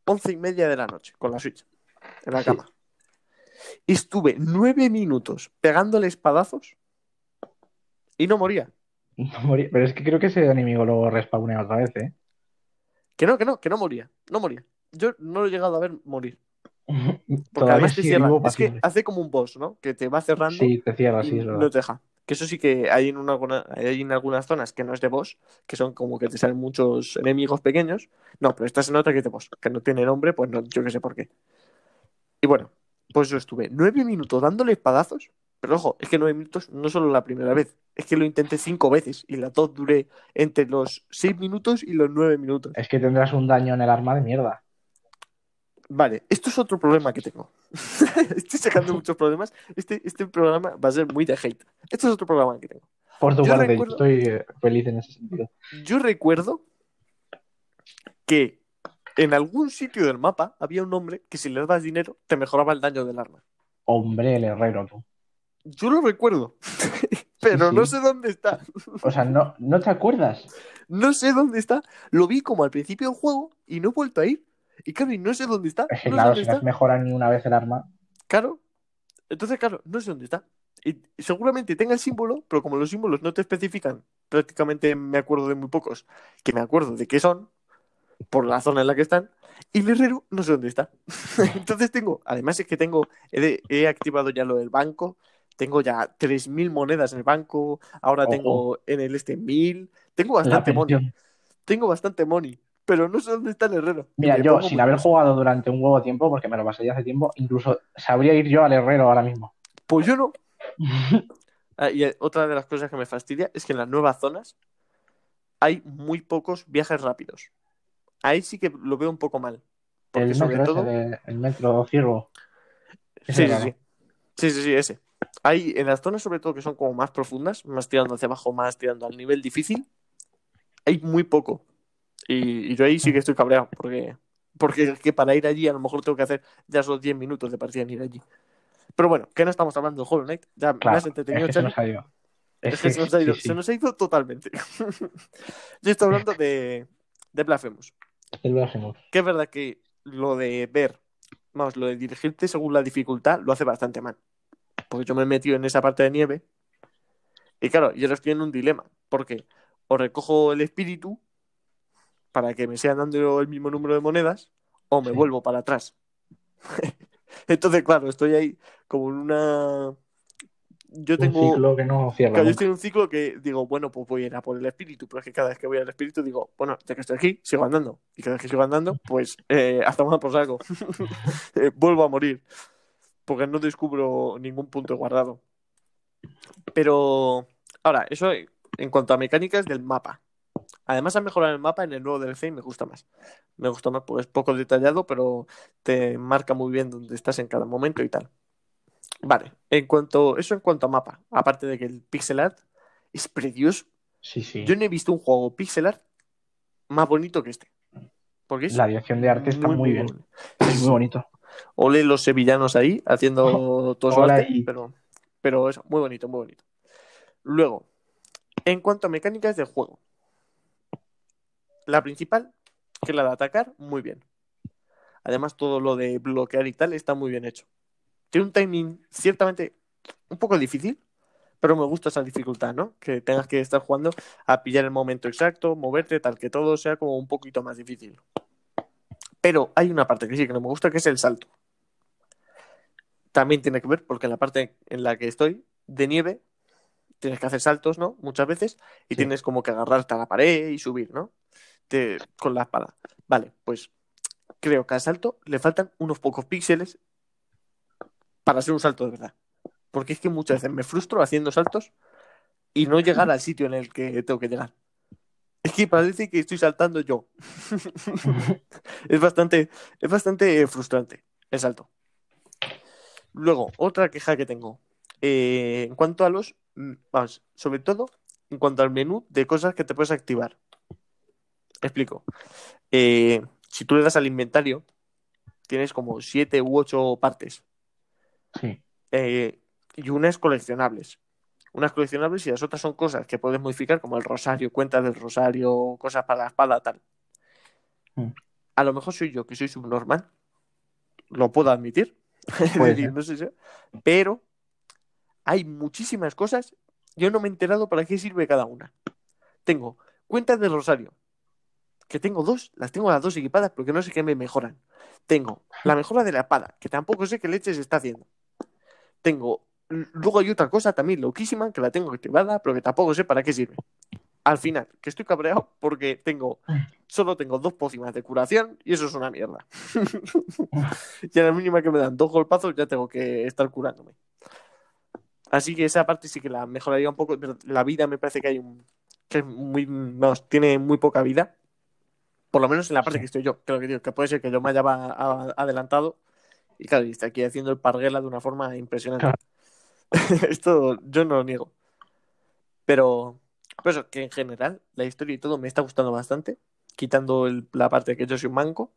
once y media de la noche con la Switch en la Sí. cama? Y estuve nueve minutos pegándole espadazos y no moría. no morí- Pero es que creo que ese enemigo lo respawnea otra vez, ¿eh? Que no, que no, que no moría. No moría. Yo no lo he llegado a ver morir. Porque Todavía además te cierra. Es que hace como un boss, ¿no? Que te va cerrando Sí, te cierra, y sí, es no te deja. Que eso sí que hay en, una, hay en algunas zonas que no es de boss, que son como que te salen muchos enemigos pequeños. No, pero esta se nota que de boss, que no tiene nombre, pues no, yo que sé por qué. Y bueno, pues yo estuve nueve minutos dándole espadazos, pero ojo, es que nueve minutos no solo la primera vez, es que lo intenté cinco veces y la dos duré entre los seis minutos y los nueve minutos. Es que tendrás un daño en el arma de mierda. Vale, esto es otro problema que tengo. Estoy sacando muchos problemas. Este, este programa va a ser muy de hate. Esto es otro programa que tengo. Por tu Yo parte, recuerdo- estoy eh, feliz en ese sentido. Yo recuerdo que en algún sitio del mapa había un hombre que si le dabas dinero te mejoraba el daño del arma. Hombre, el herrero, tú. Yo lo recuerdo, pero sí. no sé dónde está. O sea, no, ¿no te acuerdas? No sé dónde está. Lo vi como al principio del juego y no he vuelto a ir. Y claro, y no sé dónde está. No claro, dónde si no está. has mejorado ni una vez el arma. Claro. Entonces, claro, no sé dónde está. Y seguramente tenga el símbolo, pero como los símbolos no te especifican, prácticamente me acuerdo de muy pocos, que me acuerdo de qué son, por la zona en la que están, y el herrero no sé dónde está. Entonces tengo, además es que tengo, he, de- he activado ya lo del banco, tengo ya 3.000 monedas en el banco, ahora Ojo. tengo en el este 1.000, tengo bastante money, tengo bastante money, pero no sé dónde está el herrero. Mira, yo, sin haber jugado durante un huevo tiempo, porque me lo pasé ya hace tiempo, incluso sabría ir yo al herrero ahora mismo. Pues yo no, Ah, y eh, otra de las cosas que me fastidia es que en las nuevas zonas hay muy pocos viajes rápidos. Ahí sí que lo veo un poco mal. Porque el sobre metro todo. de- el metro ciego. Sí, sí, sí. Sí, sí, sí, ese. Hay en las zonas, sobre todo, que son como más profundas, más tirando hacia abajo, más tirando al nivel difícil, hay muy poco. Y, y yo ahí sí que estoy cabreado, porque, porque es que para ir allí a lo mejor tengo que hacer ya solo 10 minutos de partida en ir allí. Pero bueno, que no estamos hablando de Hollow Knight, ya me has es entretenido, que se nos ha ido. Es, Es que que se nos ha ido, sí, sí. se nos ha ido totalmente. Yo estoy hablando de, de Blasphemous. El Blasphemous. Que es verdad que lo de ver, vamos, lo de dirigirte según la dificultad lo hace bastante mal. Porque yo me he metido en esa parte de nieve. Y claro, yo ahora estoy en un dilema. Porque o recojo el espíritu para que me sigan dando el mismo número de monedas, o me Sí. vuelvo para atrás. Entonces, claro, estoy ahí como en una. Yo tengo. Un ciclo que no cierra. Claro, yo estoy en un ciclo que digo, bueno, pues voy a ir a por el espíritu, pero es que cada vez que voy al espíritu digo, bueno, ya que estoy aquí, sigo andando. Y cada vez que sigo andando, pues eh, hasta más por saco. Eh, vuelvo a morir. Porque no descubro ningún punto guardado. Pero, ahora, eso en cuanto a mecánicas del mapa. Además, han mejorado el mapa en el nuevo DLC y me gusta más. Me gusta más porque es poco detallado, pero te marca muy bien dónde estás en cada momento y tal. Vale, en cuanto, eso en cuanto a mapa. Aparte de que el pixel art es precioso. Sí, sí. Yo no he visto un juego pixel art más bonito que este. Porque La dirección de arte está muy, bien. bueno. Es muy bonito. Ole los sevillanos ahí haciendo todo su Hola arte, ahí. pero, pero eso, muy bonito, muy bonito. Luego, en cuanto a mecánicas del juego, la principal, que es la de atacar, muy bien. Además, todo lo de bloquear y tal está muy bien hecho. Tiene un timing ciertamente un poco difícil, pero me gusta esa dificultad, ¿no? Que tengas que estar jugando a pillar el momento exacto, moverte, tal que todo sea como un poquito más difícil. Pero hay una parte que sí que no me gusta, que es el salto. También tiene que ver, porque en la parte en la que estoy, de nieve, tienes que hacer saltos, ¿no? Muchas veces, y Sí. tienes como que agarrarte a la pared y subir, ¿no? Con la espada. Vale, pues creo que al salto le faltan unos pocos píxeles para hacer un salto de verdad. Porque es que muchas veces me frustro haciendo saltos y no llegar al sitio en el que tengo que llegar. Es que parece que estoy saltando yo. es bastante, es bastante frustrante el salto. Luego, otra queja que tengo. Eh, en cuanto a los. mm, Vamos, sobre todo en cuanto al menú de cosas que te puedes activar. Explico. Eh, si tú le das al inventario, tienes como siete u ocho partes. Sí. Eh, y unas coleccionables. Unas coleccionables y las otras son cosas que puedes modificar, como el rosario, cuentas del rosario, cosas para la espada, tal. Mm. A lo mejor soy yo que soy subnormal, lo puedo admitir, Es Puede decir, ser. no sé si- pero hay muchísimas cosas. Yo no me he enterado para qué sirve cada una. Tengo cuentas del rosario, que tengo dos, las tengo las dos equipadas porque no sé qué me mejoran. Tengo la mejora de la espada, que tampoco sé qué leche se está haciendo. Tengo, luego hay otra cosa también loquísima que la tengo activada, pero que tampoco sé para qué sirve. Al final, que estoy cabreado porque tengo, solo tengo dos pócimas de curación y eso es una mierda. y a la mínima que me dan dos golpazos ya tengo que estar curándome. Así que esa parte sí que la mejoraría un poco, pero la vida me parece que hay un, que es muy, vamos, tiene muy poca vida. Por lo menos en la parte Sí. que estoy yo. Creo que, digo, que puede ser que yo me haya va- a- adelantado y claro, y está aquí haciendo el parguela de una forma impresionante. Esto yo no lo niego. Pero, pues eso, que en general la historia y todo me está gustando bastante, quitando el- la parte de que yo soy un manco.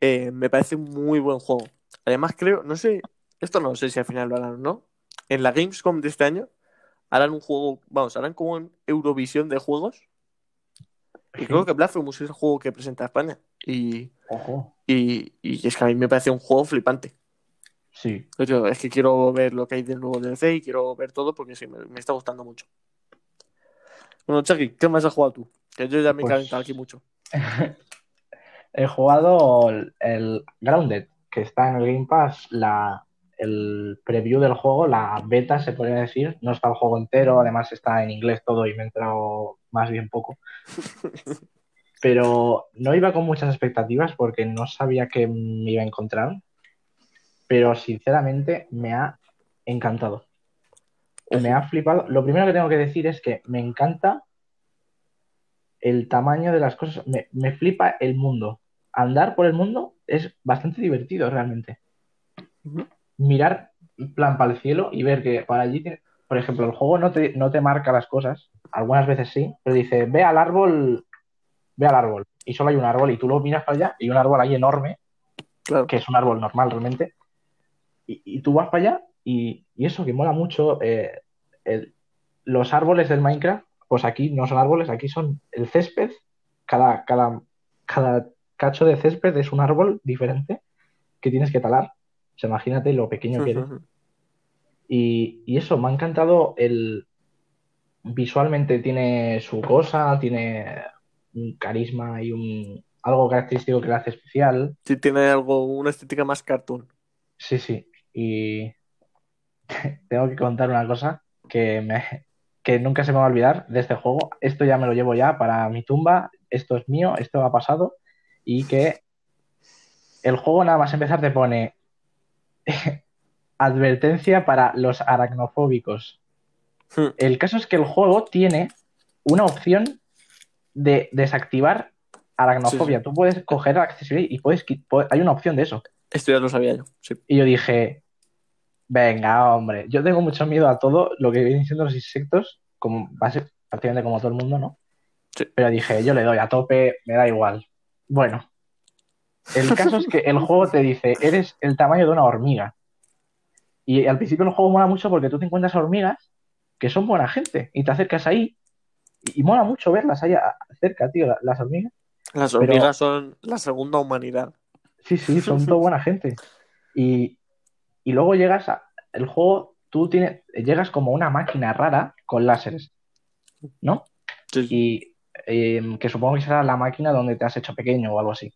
eh, me parece un muy buen juego. Además, creo, no sé, esto no sé si al final lo harán o no. En la Gamescom de este año harán un juego, vamos, harán como en Eurovisión de juegos. Y creo que Blasphemous es el juego que presenta España. Y, Ojo. y, y es que a mí me parece un juego flipante. Sí. Yo, es que quiero ver lo que hay del nuevo DLC y quiero ver todo porque sí, me, me está gustando mucho. Bueno, Chucky, ¿qué más has jugado tú? Que yo ya me he Pues- calentado aquí mucho. He jugado el, el Grounded, que está en el Game Pass, la, el preview del juego, la beta se podría decir. No está el juego entero, además está en inglés todo y me he entrado más bien poco. Pero no iba con muchas expectativas porque no sabía que me iba a encontrar. Pero sinceramente me ha encantado. Me ha flipado. Lo primero que tengo que decir es que me encanta el tamaño de las cosas. Me, me flipa el mundo. Andar por el mundo es bastante divertido realmente. Mirar plan para el cielo y ver que para allí, tiene- por ejemplo, el juego no te, no te marca las cosas. Algunas veces sí, pero dice, ve al árbol, ve al árbol. Y solo hay un árbol y tú lo miras para allá y un árbol ahí enorme Claro. que es un árbol normal realmente, y, y tú vas para allá y, y eso que mola mucho, eh, el- los árboles del Minecraft, pues aquí no son árboles, aquí son el césped. Cada, cada, cada cacho de césped es un árbol diferente que tienes que talar. O sea, imagínate lo pequeño que eres. Y, y eso, me ha encantado el... Visualmente tiene su cosa, tiene un carisma y un algo característico que le hace especial. Sí, tiene algo, una estética más cartoon. Sí, sí. Y tengo que contar una cosa que, me, que nunca se me va a olvidar de este juego. Esto ya me lo llevo ya para mi tumba. Esto es mío, esto ha pasado. Y que el juego nada más empezar te pone advertencia para los aracnofóbicos. Hmm. El caso es que el juego tiene una opción de desactivar aracnofobia. Tú puedes coger accesibilidad y puedes, hay una opción de eso. Esto ya lo sabía yo. Sí. Y yo dije, venga, hombre, yo tengo mucho miedo a todo lo que vienen siendo los insectos, como base, prácticamente como todo el mundo, ¿no? Pero dije, yo le doy a tope, me da igual. Bueno, el caso es que el juego te dice, eres el tamaño de una hormiga. Y al principio el juego mola mucho porque tú te encuentras hormigas que son buena gente y te acercas ahí y, y mola mucho verlas ahí a- cerca, tío, la- las hormigas. Las Pero- hormigas son la segunda humanidad. Sí, sí, son todo buena gente. Y, y luego llegas a. El juego, tú tienes, llegas como una máquina rara con láseres, ¿no? Sí, sí. Y eh, que supongo que será la máquina donde te has hecho pequeño o algo así.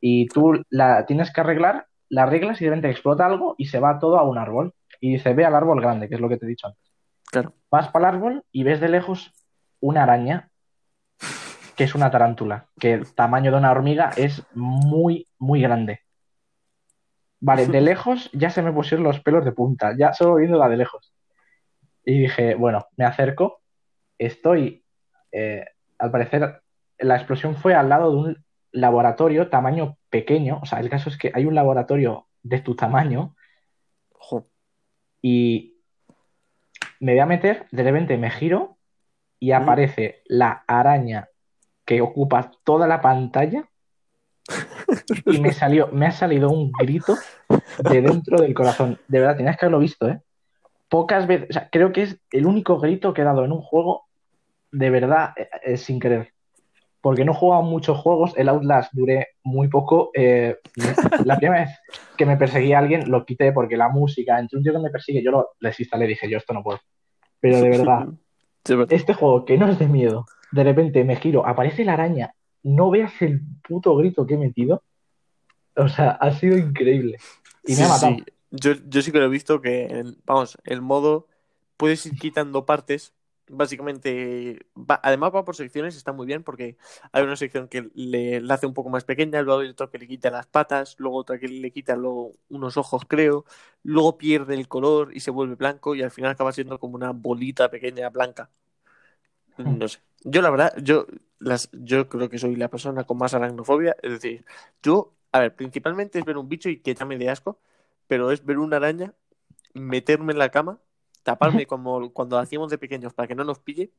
Y tú la tienes que arreglar, la de repente explota algo y se va todo a un árbol. Y dice, ve al árbol grande, que es lo que te he dicho antes. Claro. Vas para el árbol y ves de lejos una araña, que es una tarántula, que el tamaño de una hormiga es muy, muy grande. Vale, de lejos ya se me pusieron los pelos de punta, ya solo viendo la de lejos. Y dije, bueno, me acerco, estoy, eh, al parecer, la explosión fue al lado de un laboratorio tamaño pequeño, o sea, el caso es que hay un laboratorio de tu tamaño y me voy a meter, de repente me giro y aparece la araña que ocupa toda la pantalla y me salió, me ha salido un grito de dentro del corazón. De verdad, tenías que haberlo visto, ¿eh? Pocas veces, o sea, creo que es el único grito que he dado en un juego de verdad eh, eh, sin querer. Porque no he jugado muchos juegos, el Outlast duré muy poco. eh, la primera vez que me perseguía alguien lo quité porque la música, entre un tío que me persigue, yo lo desinstalé, dije, yo esto no puedo. Pero de verdad, Sí, este juego que no es de miedo, de repente me giro, aparece la araña, no veas el puto grito que he metido. O sea, ha sido increíble. Y me Sí, ha matado. sí. Yo, yo sí que lo he visto que, el- vamos, el modo puedes ir quitando partes. Básicamente, va- además va por secciones, está muy bien porque hay una sección que le, la hace un poco más pequeña, luego hay otro que le quita las patas, luego otra que le quita luego unos ojos, creo, luego pierde el color y se vuelve blanco y al final acaba siendo como una bolita pequeña blanca. No sé. Yo la verdad, yo, las, yo creo que soy la persona con más aracnofobia, es decir, yo, a ver, principalmente es ver un bicho y que ya me dé asco, pero es ver una araña, meterme en la cama, taparme como cuando hacíamos de pequeños para que no nos pille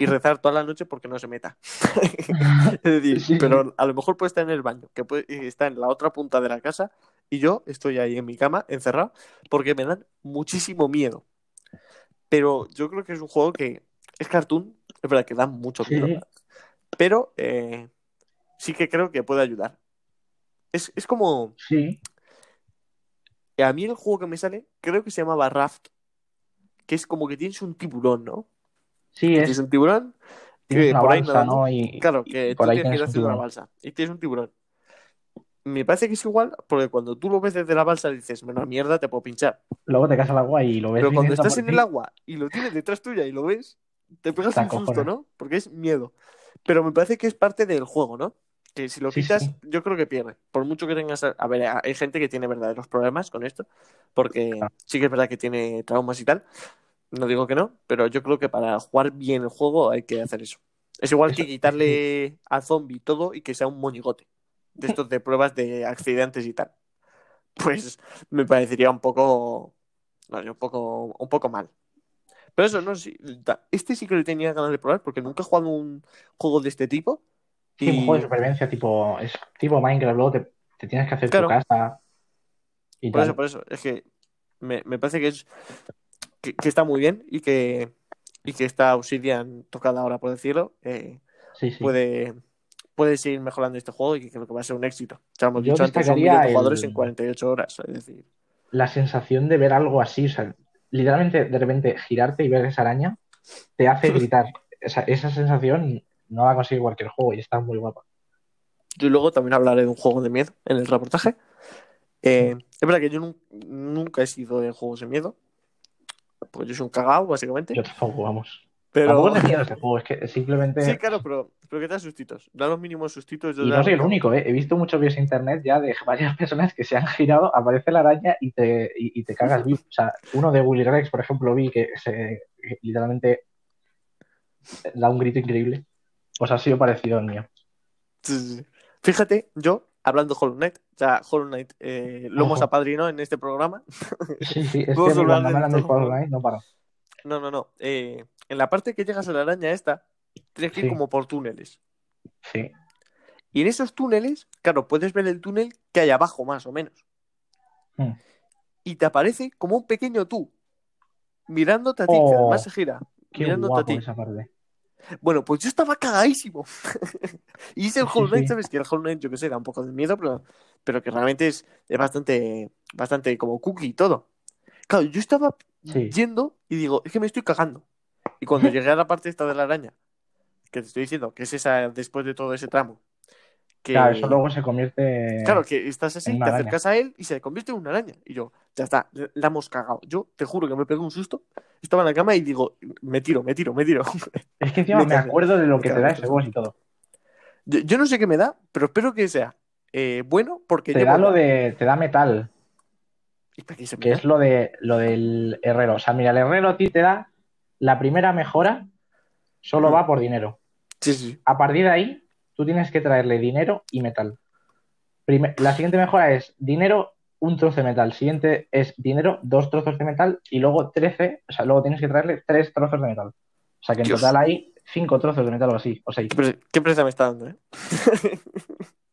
y rezar toda la noche porque no se meta. es decir, Sí. pero a lo mejor puede estar en el baño, que puede, está en la otra punta de la casa y yo estoy ahí en mi cama encerrado porque me dan muchísimo miedo. Pero yo creo que es un juego que es cartoon, es verdad que da mucho Sí. miedo, pero eh, sí que creo que puede ayudar. Es, es como, Sí, a mí el juego que me sale, creo que se llamaba Raft, que es como que tienes un tiburón, ¿no? sí, Tienes es un tiburón tienes que una por ahí balsa, nadando. ¿no? Y, Claro, y que por tú ahí tienes que ir tienes haciendo una balsa y tienes un tiburón. Me parece que es igual, porque cuando tú lo ves desde la balsa dices, menos mierda, te puedo pinchar. Luego te caes al agua y lo ves Pero cuando estás en el agua y lo tienes detrás tuya y lo ves, te pegas Te un susto. ¿no? Porque es miedo. Pero me parece que es parte del juego, ¿no? Que si lo Sí, quitas, sí. yo creo que pierde. Por mucho que tengas. A ver, hay gente que tiene verdaderos problemas con esto, porque Claro. sí que es verdad que tiene traumas y tal. No digo que no, pero yo creo que para jugar bien el juego hay que hacer eso. Es igual Eso- que quitarle a zombie todo y que sea un monigote. De estos de pruebas de accidentes y tal. Pues me parecería un poco. No un poco, un poco mal. Pero eso, no sé. Este sí que lo tenía ganas de probar porque nunca he jugado un juego de este tipo. Sí, un juego de supervivencia tipo, es tipo Minecraft, luego te, te tienes que hacer Claro. tu casa y Por tal. eso, por eso. Es que me, me parece que es que, que está muy bien y que y que está Obsidian tocada ahora por decirlo, eh, Sí, sí. puede, puede seguir mejorando este juego y que creo que va a ser un éxito. Ya hemos Yo dicho antes, son el- jugadores en 48 horas. Es decir, La sensación de ver algo así, o sea, literalmente de repente girarte y ver esa araña te hace gritar. Esa, esa sensación no la consigue cualquier juego y está muy guapa. yo luego también hablaré de un juego de miedo en el reportaje. Eh, es verdad que yo nun- nunca he sido de juegos de miedo, porque yo soy un cagao, básicamente. Yo tampoco, vamos. pero Tampoco miedo este juego, es que simplemente. sí, claro, pero, pero que te da sustitos. Da los mínimos sustitos. yo Y no soy el único, ¿eh? He visto muchos vídeos en internet ya de varias personas que se han girado, aparece la araña y te, y, y te cagas vivo. O sea, uno de Willy Rex, por ejemplo, vi que se que literalmente da un grito increíble. Pues ha sido parecido al mío. Fíjate, yo, hablando de Hollow Knight, ya Hollow Knight eh, lo hemos apadrinado en este programa. Sí, sí, es que cuando de. Hollow Knight no paro. No, no, no. Eh, en la parte que llegas a la araña esta, tienes que ir Sí. como por túneles. Sí, Y en esos túneles, claro, puedes ver el túnel que hay abajo, más o menos. Hmm. Y te aparece como un pequeño tú, mirándote a ti, Oh, que además se gira, qué mirándote a ti. esa parte. Bueno, pues yo estaba cagadísimo. y hice el Hollow Knight, sí. ¿sabes? Que el Hollow Knight, yo que sé, da un poco de miedo, pero, pero que realmente es, es bastante, bastante como cookie y todo. Claro, yo estaba Sí. yendo y digo, es que me estoy cagando. Y cuando llegué a la parte esta de la araña, que te estoy diciendo, que es esa después de todo ese tramo, que, Claro, eso luego se convierte. claro, que estás así, te araña. acercas a él y se convierte en una araña. Y yo, ya está, la hemos cagado. Yo te juro que me pegué un susto, estaba en la cama y digo, me tiro, me tiro, me tiro. Es que encima Me acuerdo de lo Me que te da ese boss y todo. Yo, yo no sé qué me da, pero espero que sea eh, bueno porque Te llevo- da lo de. Te da metal, ¿Y para qué se me que es lo de lo del herrero. O sea, mira, el herrero a ti te da la primera mejora, solo va por dinero. Sí, sí. A partir de ahí, tú tienes que traerle dinero y metal. La siguiente mejora es dinero, un trozo de metal. Siguiente es dinero, dos trozos de metal. Y luego 13, o sea, luego tienes que traerle tres trozos de metal. O sea, que en Dios. total hay cinco trozos de metal o así, o seis. ¿Qué, qué presa me está dando, eh?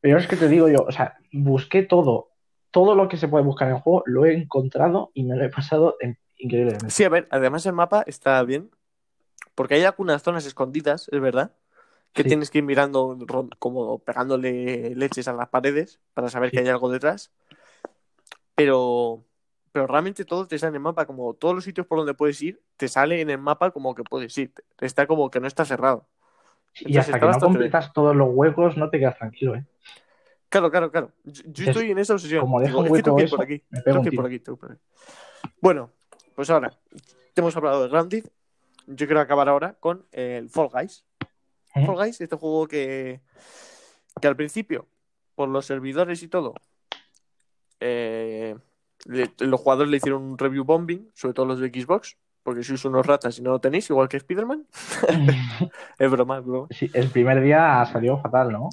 Pero es que te digo yo, o sea, busqué todo, todo lo que se puede buscar en el juego, lo he encontrado y me lo he pasado en- increíblemente. Sí, a ver, además el mapa está bien, porque hay algunas zonas escondidas, es verdad, que Sí. tienes que ir mirando como pegándole leches a las paredes para saber Sí. que hay algo detrás. Pero, pero realmente todo te sale en el mapa, como todos los sitios por donde puedes ir, te sale en el mapa como que puedes ir. Está como que no está cerrado. Y Entonces hasta que no completas todos los huecos, no te quedas tranquilo, ¿eh? Claro, claro, claro. Yo, estoy en esa obsesión. como un hueco ir por aquí. me pego un por por. Bueno, pues ahora, te hemos hablado de Grounded. Yo quiero acabar ahora con el Fall Guys. ¿Eh? Fall Guys, este juego que, que al principio, por los servidores y todo, eh, le- los jugadores le hicieron un review bombing, sobre todo los de Xbox, porque sois unos ratas y no lo tenéis, igual que Spider-Man. es broma, es broma. Sí, el primer día salió fatal, ¿no? O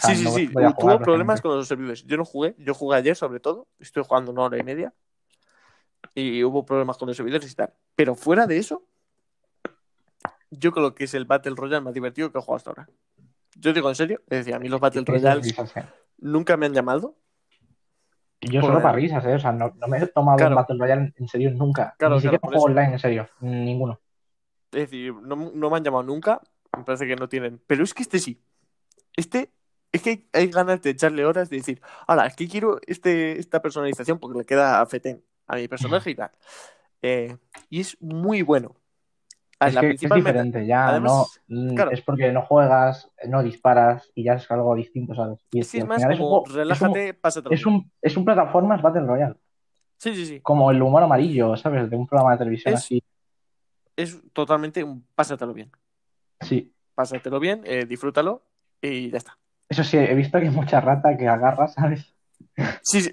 sea, Sí, sí, no sí. Tuvo problemas con los servidores. Yo no jugué, yo jugué ayer sobre todo. Estoy jugando una hora y media. Y hubo problemas con los servidores y tal. Pero fuera de eso, yo creo que es el Battle Royale más divertido que he jugado hasta ahora. Yo digo en serio, es decir, a mí los Battle Royales ¿eh? nunca me han llamado. Yo solo para risas, ¿eh? O sea, no, no me he tomado Claro. un Battle Royale en serio nunca. Claro, Ni siquiera claro, juego online en serio. Ninguno. Es decir, no, no me han llamado nunca. Me parece que no tienen. Pero es que este sí. Este, es que hay, hay ganas de echarle horas de decir, ahora, es que quiero este, esta personalización porque le queda a Feten, a mi personaje y tal. Eh, y es muy bueno. Es la que es diferente, ya Además, no. mm, claro. Es porque no juegas, no disparas y ya es algo distinto, ¿sabes? Y Sí, es más final es como relájate, pásatelo. Es un, es un, es un plataformas Battle Royale. Sí, sí, sí. Como el humor amarillo, ¿sabes? De un programa de televisión Es- así. Es totalmente un pásatelo bien. Sí. Pásatelo bien, eh, disfrútalo y ya está. Eso sí, he visto que hay mucha rata que agarra, ¿sabes? Sí, sí.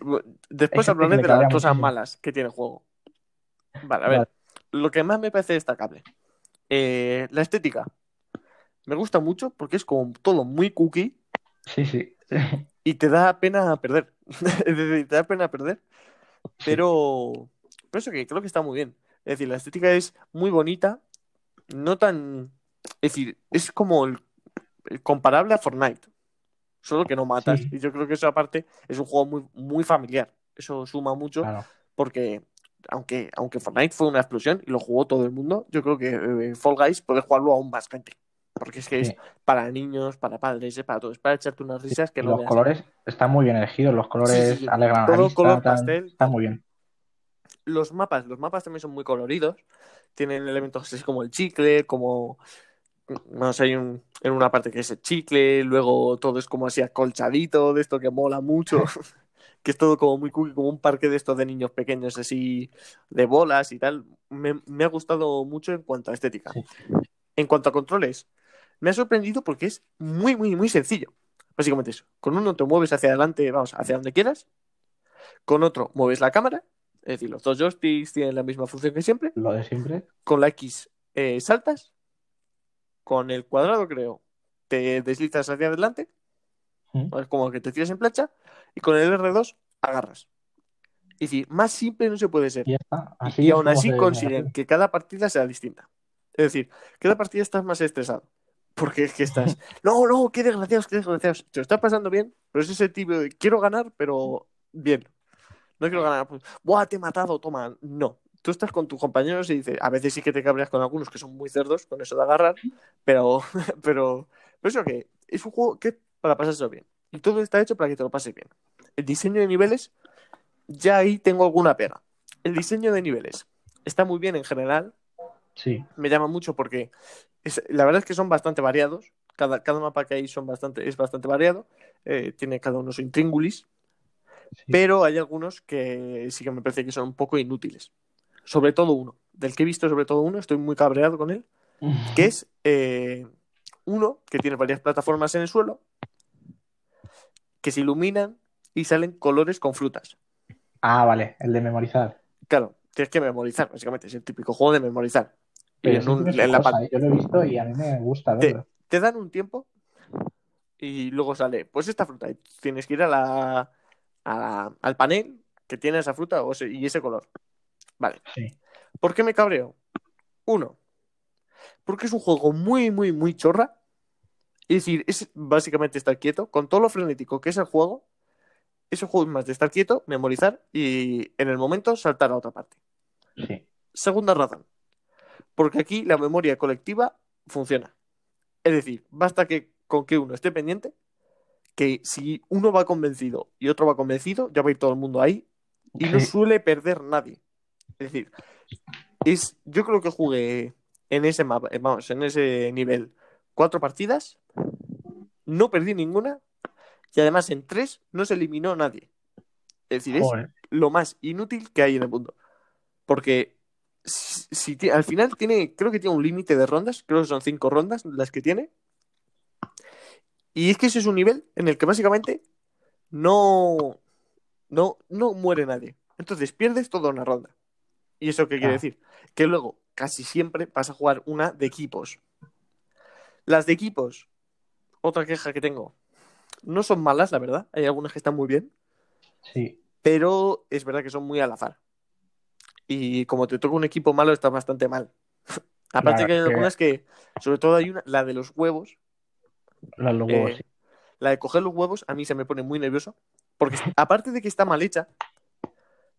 Después hablaré de las cosas malas que tiene el juego. Vale, a ver. Vale. Lo que más me parece destacable. Eh, la estética. Me gusta mucho porque es como todo muy cookie Sí, sí. y te da pena perder. te da pena perder. Pero, pero eso que creo que está muy bien. Es decir, la estética es muy bonita, no tan... Es decir, es como el, el comparable a Fortnite, solo que no matas. Sí. Y yo creo que eso aparte es un juego muy, muy familiar. Eso suma mucho Claro. porque aunque, aunque Fortnite fue una explosión y lo jugó todo el mundo, yo creo que eh, Fall Guys puede jugarlo aún más gente. Porque es que es para niños, para padres, es para todos, es para echarte unas risas que no los colores están muy bien elegidos, los colores Sí, sí, alegran la Todo vista, color tal, pastel. está muy bien. Los mapas, los mapas también son muy coloridos. Tienen elementos así como el chicle, como. No sé, hay un, en una parte que es el chicle, luego todo es como así acolchadito, de esto que mola mucho. que es todo como muy cookie, como un parque de estos de niños pequeños, así de bolas y tal. Me, me ha gustado mucho en cuanto a estética. Sí. En cuanto a controles, me ha sorprendido porque es muy, muy, muy sencillo. Básicamente eso. Con uno te mueves hacia adelante, vamos, hacia donde quieras. Con otro mueves la cámara. Es decir, los dos joysticks tienen la misma función que siempre. Lo de siempre. Con la X eh, saltas. Con el cuadrado, creo, te deslizas hacia adelante. Mm. Es como que te tiras en plancha. Y con el R2 agarras. Es decir, más simple no se puede ser. Y ya está. Y- Así y es aún así consiguen que cada partida sea distinta. Es decir, cada partida estás más estresado. Porque es que estás, no, no, qué desgraciados, qué desgraciados. Te lo estás pasando bien, pero es ese tipo de quiero ganar, pero bien. No quiero ganar, pues, ¡buah, te he matado! Toma. No. Tú estás con tus compañeros y dices, a veces sí que te cabreas con algunos que son muy cerdos con eso de agarrar, pero, pero, pero eso que es un juego que para pasárselo bien. Y todo está hecho para que te lo pases bien. El diseño de niveles, ya ahí tengo alguna pega. El diseño de niveles está muy bien en general, Sí, me llama mucho porque es- la verdad es que son bastante variados. Cada, cada mapa que hay son bastante, es bastante variado. Eh, tiene cada uno su intríngulis, sí. pero hay algunos que sí que me parece que son un poco inútiles. Sobre todo uno. Del que he visto, sobre todo uno, estoy muy cabreado con él, que es eh, uno que tiene varias plataformas en el suelo que se iluminan y salen colores con frutas. Ah, vale, el de memorizar. Claro, tienes que memorizar, básicamente. Es el típico juego de memorizar. Y en un- en la cosa, ¿eh? Yo lo he visto y a mí me gusta Te- verlo. te dan un tiempo y luego sale, pues esta fruta. Y tienes que ir a la, a la- al panel que tiene esa fruta o ese- y ese color. Vale. Sí. ¿Por qué me cabreo? Uno, porque es un juego muy, muy, muy chorra. Es decir, es básicamente estar quieto. Con todo lo frenético que es el juego, ese juego es más de estar quieto, memorizar y en el momento saltar a otra parte. Sí. Segunda razón. Porque aquí la memoria colectiva funciona. Es decir, basta que con que uno esté pendiente, que si uno va convencido y otro va convencido, ya va a ir todo el mundo ahí y no suele perder nadie. Es decir, es, yo creo que jugué en ese mapa, vamos, en ese nivel cuatro partidas, no perdí ninguna y además en tres no se eliminó nadie. Es decir, es lo más inútil que hay en el mundo. Porque si, al final tiene, creo que tiene un límite de rondas, creo que son cinco rondas las que tiene. Y es que ese es un nivel en el que básicamente no, no, no muere nadie. Entonces pierdes toda una ronda. ¿Y eso qué quiere decir? Que luego casi siempre vas a jugar una de equipos. Las de equipos, otra queja que tengo, no son malas, la verdad. Hay algunas que están muy bien Sí. pero es verdad que son muy al azar. Y como te toca un equipo malo, está bastante mal. Aparte que hay algunas que, sobre todo hay una, la de los huevos, Los los huevos, eh, sí. la de coger los huevos, a mí se me pone muy nervioso, porque aparte de que está mal hecha,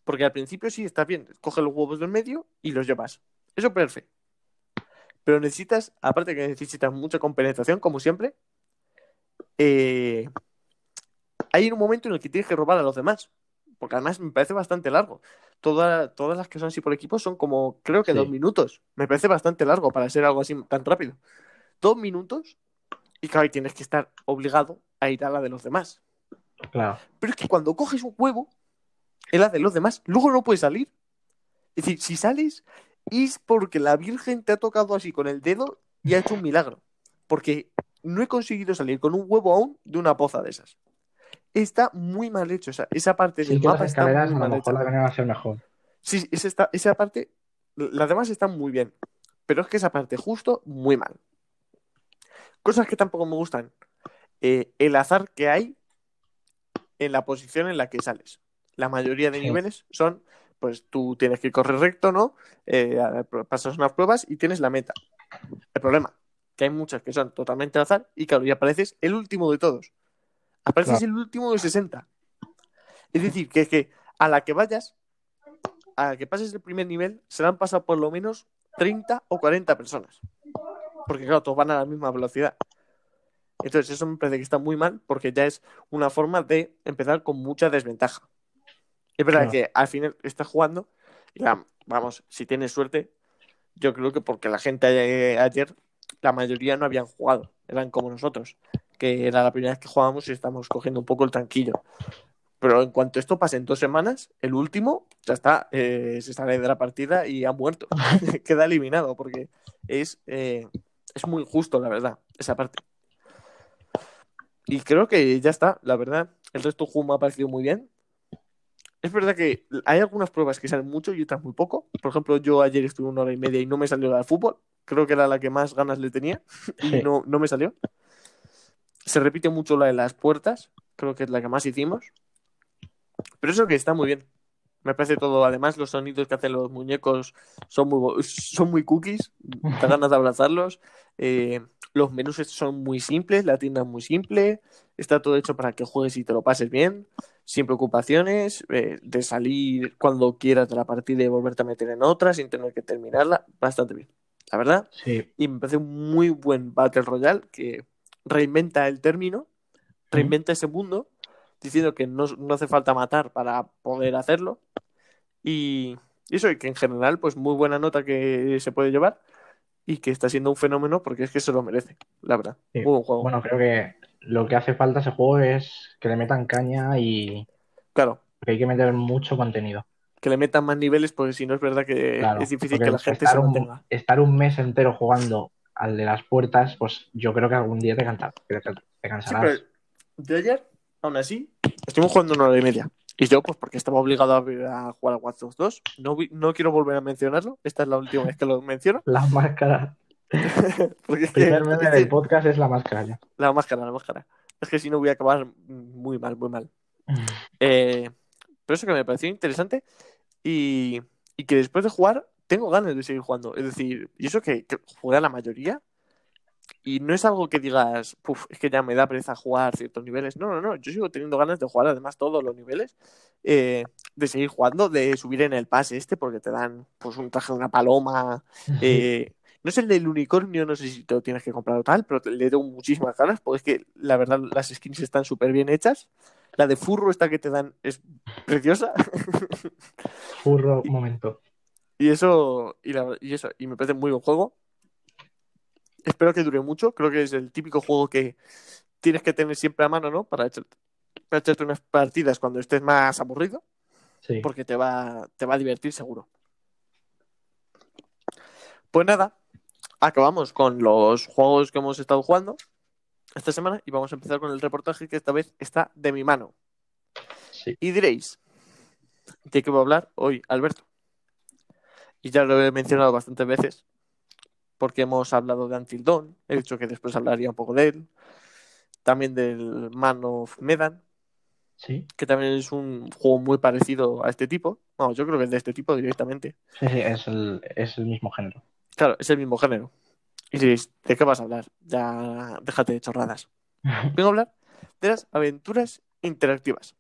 porque al principio sí está bien, coges los huevos del medio y los llevas. Eso perfecto. Pero necesitas, aparte que necesitas mucha compenetración, como siempre, eh, hay un momento en el que tienes que robar a los demás. Porque además me parece bastante largo. Toda- todas las que son así por equipo son como, creo que Sí. dos minutos. Me parece bastante largo para ser algo así tan rápido. Dos minutos y claro, y tienes que estar obligado a ir a la de los demás. Claro. Pero es que cuando coges un huevo, es la de los demás, luego no puedes salir. Es decir, si sales es porque la Virgen te ha tocado así con el dedo y ha hecho un milagro. Porque no he conseguido salir con un huevo aún de una poza de esas. Está muy mal hecho. Esa, esa parte Sí del las está muy a lo mal mejor hecha. deberían ser mejor. Sí, esa, está- esa parte, las demás están muy bien. Pero es que esa parte justo, muy mal. Cosas que tampoco me gustan. Eh, el azar que hay en la posición en la que sales. La mayoría de Sí. niveles son, pues tú tienes que correr recto, ¿no? Eh, pasas unas pruebas y tienes la meta. El problema, que hay muchas que son totalmente al azar y claro, y apareces el último de todos. Apareces Claro. el último de 60. Es decir, que, que a la que vayas, a que pases el primer nivel se le han pasado por lo menos 30 o 40 personas. Porque claro, todos van a la misma velocidad. Entonces eso me parece que está muy mal porque ya es una forma de empezar con mucha desventaja. Es verdad Claro. que al final estás jugando y la- vamos, si tienes suerte, yo creo que porque la gente eh, ayer, la mayoría no habían jugado, eran como nosotros, que era la primera vez que jugábamos y estamos cogiendo un poco el tranquillo. Pero en cuanto esto pase en dos semanas, el último ya está, eh, se sale de la partida y ha muerto. Queda eliminado porque es, eh, es muy injusto, la verdad, esa parte. Y creo que ya está, la verdad. El resto del me ha parecido muy bien. Es verdad que hay algunas pruebas que salen mucho y otras muy poco. Por ejemplo, yo ayer estuve una hora y media y no me salió la de fútbol. Creo que era la que más ganas le tenía y no, no me salió. Se repite mucho la de las puertas. Creo que es la que más hicimos. Pero eso que está muy bien. Me parece todo. Además, los sonidos que hacen los muñecos son muy, son muy cookies. Te ganas de abrazarlos. Eh, los menús son muy simples. La tienda es muy simple. Está todo hecho para que juegues y te lo pases bien. Sin preocupaciones. eh, de salir cuando quieras de la partida y volverte a meter en otra sin tener que terminarla. Bastante bien. La verdad. Sí. Y me parece un muy buen Battle Royale que reinventa el término, reinventa ese mundo, diciendo que no, no hace falta matar para poder hacerlo. Y y eso, y que en general, pues muy buena nota que se puede llevar y que está siendo un fenómeno porque es que se lo merece, la verdad. Sí. Muy buen juego. Bueno, creo que lo que hace falta a ese juego es que le metan caña y Claro, que hay que meter mucho contenido. Que le metan más niveles porque si no es verdad que Claro, es difícil que la gente se un, mantenga. estar un mes entero jugando al de las puertas, pues yo creo que algún día te, canta- te, te Sí, cansarás. pero de ayer, aún así, estuvimos jugando una hora y media. Y yo, pues porque estaba obligado a, a jugar a Watch Dogs 2, no, no quiero volver a mencionarlo. Esta es la última vez que lo menciono. La máscara. Porque El primer meme es del podcast es la máscara ya. la máscara, la máscara. Es que si no voy a acabar muy mal, muy mal. Eh, pero eso que me pareció interesante y, y que después de jugar tengo ganas de seguir jugando. Es decir, y eso que, que jugué a la mayoría y no es algo que digas, "Puf, es que ya me da pereza jugar ciertos niveles. No, no, no, yo sigo teniendo ganas de jugar además todos los niveles, eh, de seguir jugando, de subir en el pase este porque te dan pues un traje de una paloma. eh, no es el del unicornio, no sé si te lo tienes que comprar o tal, pero le tengo muchísimas ganas porque es que la verdad las skins están súper bien hechas. La de furro esta que te dan es preciosa. Furro, momento. Y eso, y, la- y eso, y me parece muy buen juego. Espero que dure mucho. Creo que es el típico juego que tienes que tener siempre a mano, ¿no? Para echarte, para echarte unas partidas cuando estés más aburrido, Sí. porque te va, te va a divertir seguro. Pues nada, acabamos con los juegos que hemos estado jugando esta semana y vamos a empezar con el reportaje que esta vez está de mi mano. Sí. Y diréis, ¿de qué voy a hablar hoy, Alberto? Y ya lo he mencionado bastantes veces, porque hemos hablado de Until Dawn, he dicho que después hablaría un poco de él, también del Man of Medan, Sí. que también es un juego muy parecido a este tipo. Vamos, yo creo que es de este tipo directamente. Sí, sí, es el, es el mismo género. Claro, es el mismo género. Y diréis, ¿de qué vas a hablar? Ya déjate de chorradas. Vengo a hablar de las aventuras interactivas.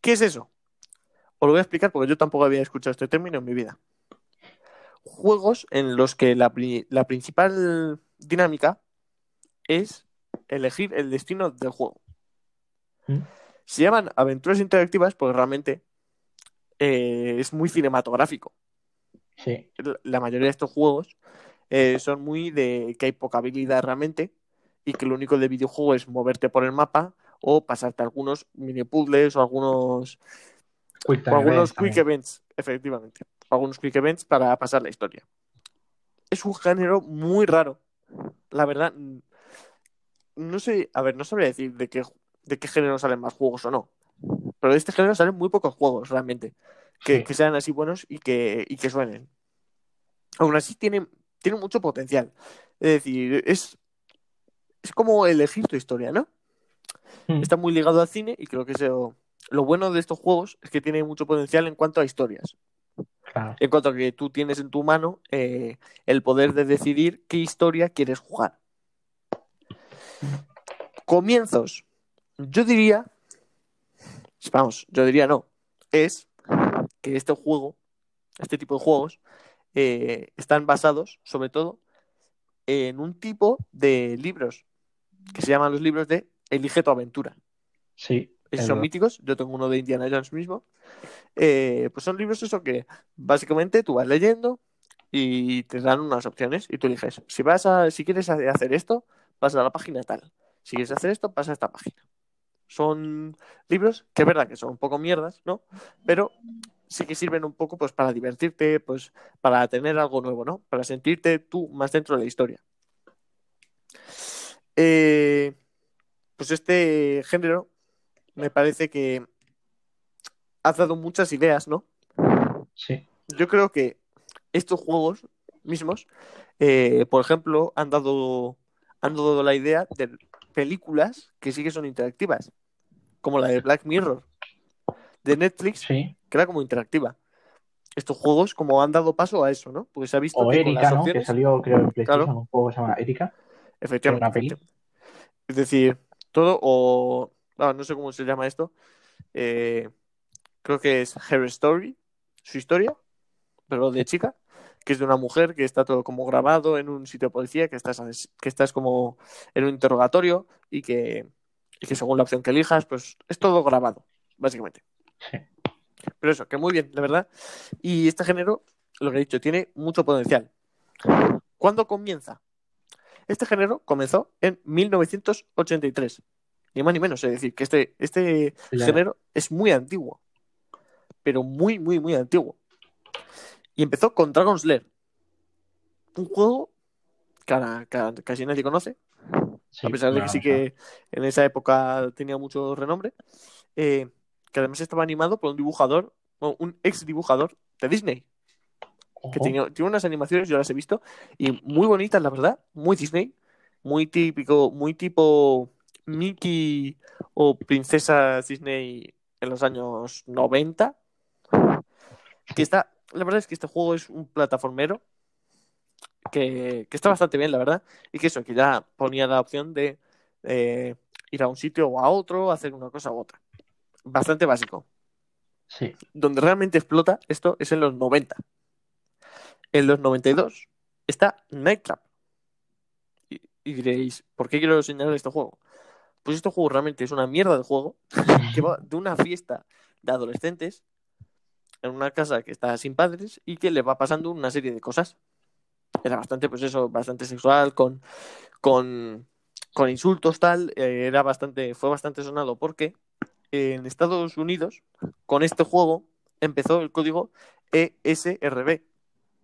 ¿Qué es eso? Os lo voy a explicar porque yo tampoco había escuchado este término en mi vida. Juegos en los que la principal dinámica es elegir el destino del juego. ¿Mm? Se llaman aventuras interactivas porque realmente eh, es muy cinematográfico Sí, la mayoría de estos juegos eh, son muy de que hay poca habilidad realmente y que lo único de videojuego es moverte por el mapa o pasarte algunos mini puzzles o algunos, Quick o algunos Events quick también. events, efectivamente. Algunos quick events para pasar la historia. Es un género muy raro. La verdad, mm, no sé, a ver, no sabría decir de qué, de qué género salen más juegos o no. Pero de este género salen muy pocos juegos realmente que, Sí. que sean así buenos y que, y que suenen. Aún así, tienen, tienen mucho potencial. Es decir, es, es como elegir tu historia, ¿no? Mm. Está muy ligado al cine y creo que eso, lo bueno de estos juegos es que tiene mucho potencial en cuanto a historias. Claro. En cuanto a que tú tienes en tu mano eh, el poder de decidir qué historia quieres jugar. Comienzos. Yo diría. Vamos, yo diría no. Es que este juego, este tipo de juegos, eh, están basados sobre todo en un tipo de libros que se llaman los libros de Elige tu aventura. Sí. Esos es son verdad. míticos, yo tengo uno de Indiana Jones mismo. Eh, pues son libros eso que básicamente tú vas leyendo y te dan unas opciones y tú eliges. Si vas a, si quieres hacer esto, vas a la página tal. Si quieres hacer esto, pasa a esta página. Son libros que es verdad que son un poco mierdas, ¿no? Pero sí que sirven un poco pues para divertirte, pues para tener algo nuevo, ¿no? Para sentirte tú más dentro de la historia. Eh, pues este género me parece que ha dado muchas ideas, ¿no? Sí. Yo creo que estos juegos mismos, eh, por ejemplo, han dado, han dado la idea de películas que sí que son interactivas, como la de Black Mirror de Netflix, Sí. Que era como interactiva. Estos juegos como han dado paso a eso, ¿no? Porque se ha visto O que Erika, ¿no? opciones, Que salió, creo, en PlayStation, Claro. un juego que se llama Erika. efectivamente, una peli. efectivamente. Es decir, todo o no, no sé cómo se llama esto. eh, creo que es Her Story, su historia, pero de chica, que es de una mujer que está todo como grabado en un sitio de policía, que estás, que estás como en un interrogatorio y que, y que según la opción que elijas, pues es todo grabado, básicamente. Sí. Pero eso, que muy bien, la verdad. Y este género, lo que he dicho, tiene mucho potencial. ¿Cuándo comienza? Este género comenzó en 1983. Ni más ni menos, es decir, que este, este género es muy antiguo. Pero muy, muy, muy antiguo. Y empezó con Dragon's Lair. Un juego que ahora casi nadie conoce, Sí, a pesar de que sí que en esa época tenía mucho renombre, eh, que además estaba animado por un dibujador, un ex dibujador de Disney, que tenía, tiene unas animaciones, yo las he visto, y muy bonitas, la verdad, muy Disney, muy típico, muy tipo Mickey o princesa Disney en los años 90, que está, la verdad es que este juego es un plataformero que, que está bastante bien, la verdad, y que eso, que ya ponía la opción de eh, ir a un sitio o a otro, hacer una cosa u otra. Bastante básico. Sí. Donde realmente explota esto es en los 90. En los 92 está Night Trap. Y, y diréis, ¿por qué quiero señalar este juego? Pues este juego realmente es una mierda de juego que va de una fiesta de adolescentes en una casa que está sin padres y que le va pasando una serie de cosas. Era bastante, pues eso, bastante sexual, con, con, con insultos, tal. eh, era bastante, fue bastante sonado porque en Estados Unidos, con este juego, empezó el código ESRB,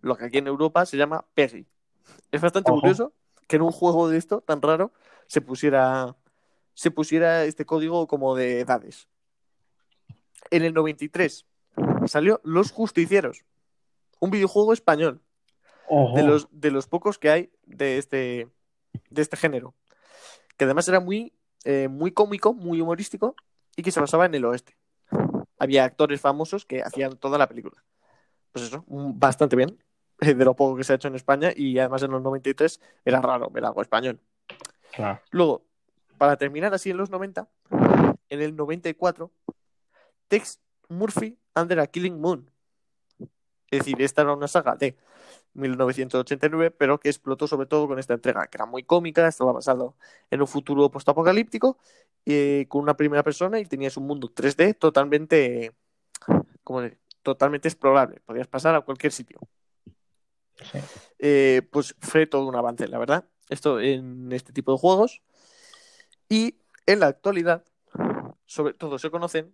lo que aquí en Europa se llama PEGI. Es bastante Ojo. curioso que en un juego de esto tan raro se pusiera, se pusiera este código como de edades. En el 93 salió Los Justicieros, un videojuego español Ojo. de los, de los pocos que hay de este, de este género. Que además era muy, eh, muy cómico, muy humorístico y que se basaba en el oeste. Había actores famosos que hacían toda la película. Pues eso, mm, bastante bien, eh, de lo poco que se ha hecho en España y además en los 93 era raro ver algo español. Luego, para terminar así en los 90, en el 94, Tex Murphy Under a Killing Moon. Es decir, esta era una saga de 1989, pero que explotó sobre todo con esta entrega, que era muy cómica, estaba basado en un futuro postapocalíptico, eh, con una primera persona y tenías un mundo 3D totalmente, ¿cómo decir? totalmente explorable. Podías pasar a cualquier sitio. Sí. Eh, pues fue todo un avance, la verdad, esto en este tipo de juegos. Y en la actualidad, sobre todo se conocen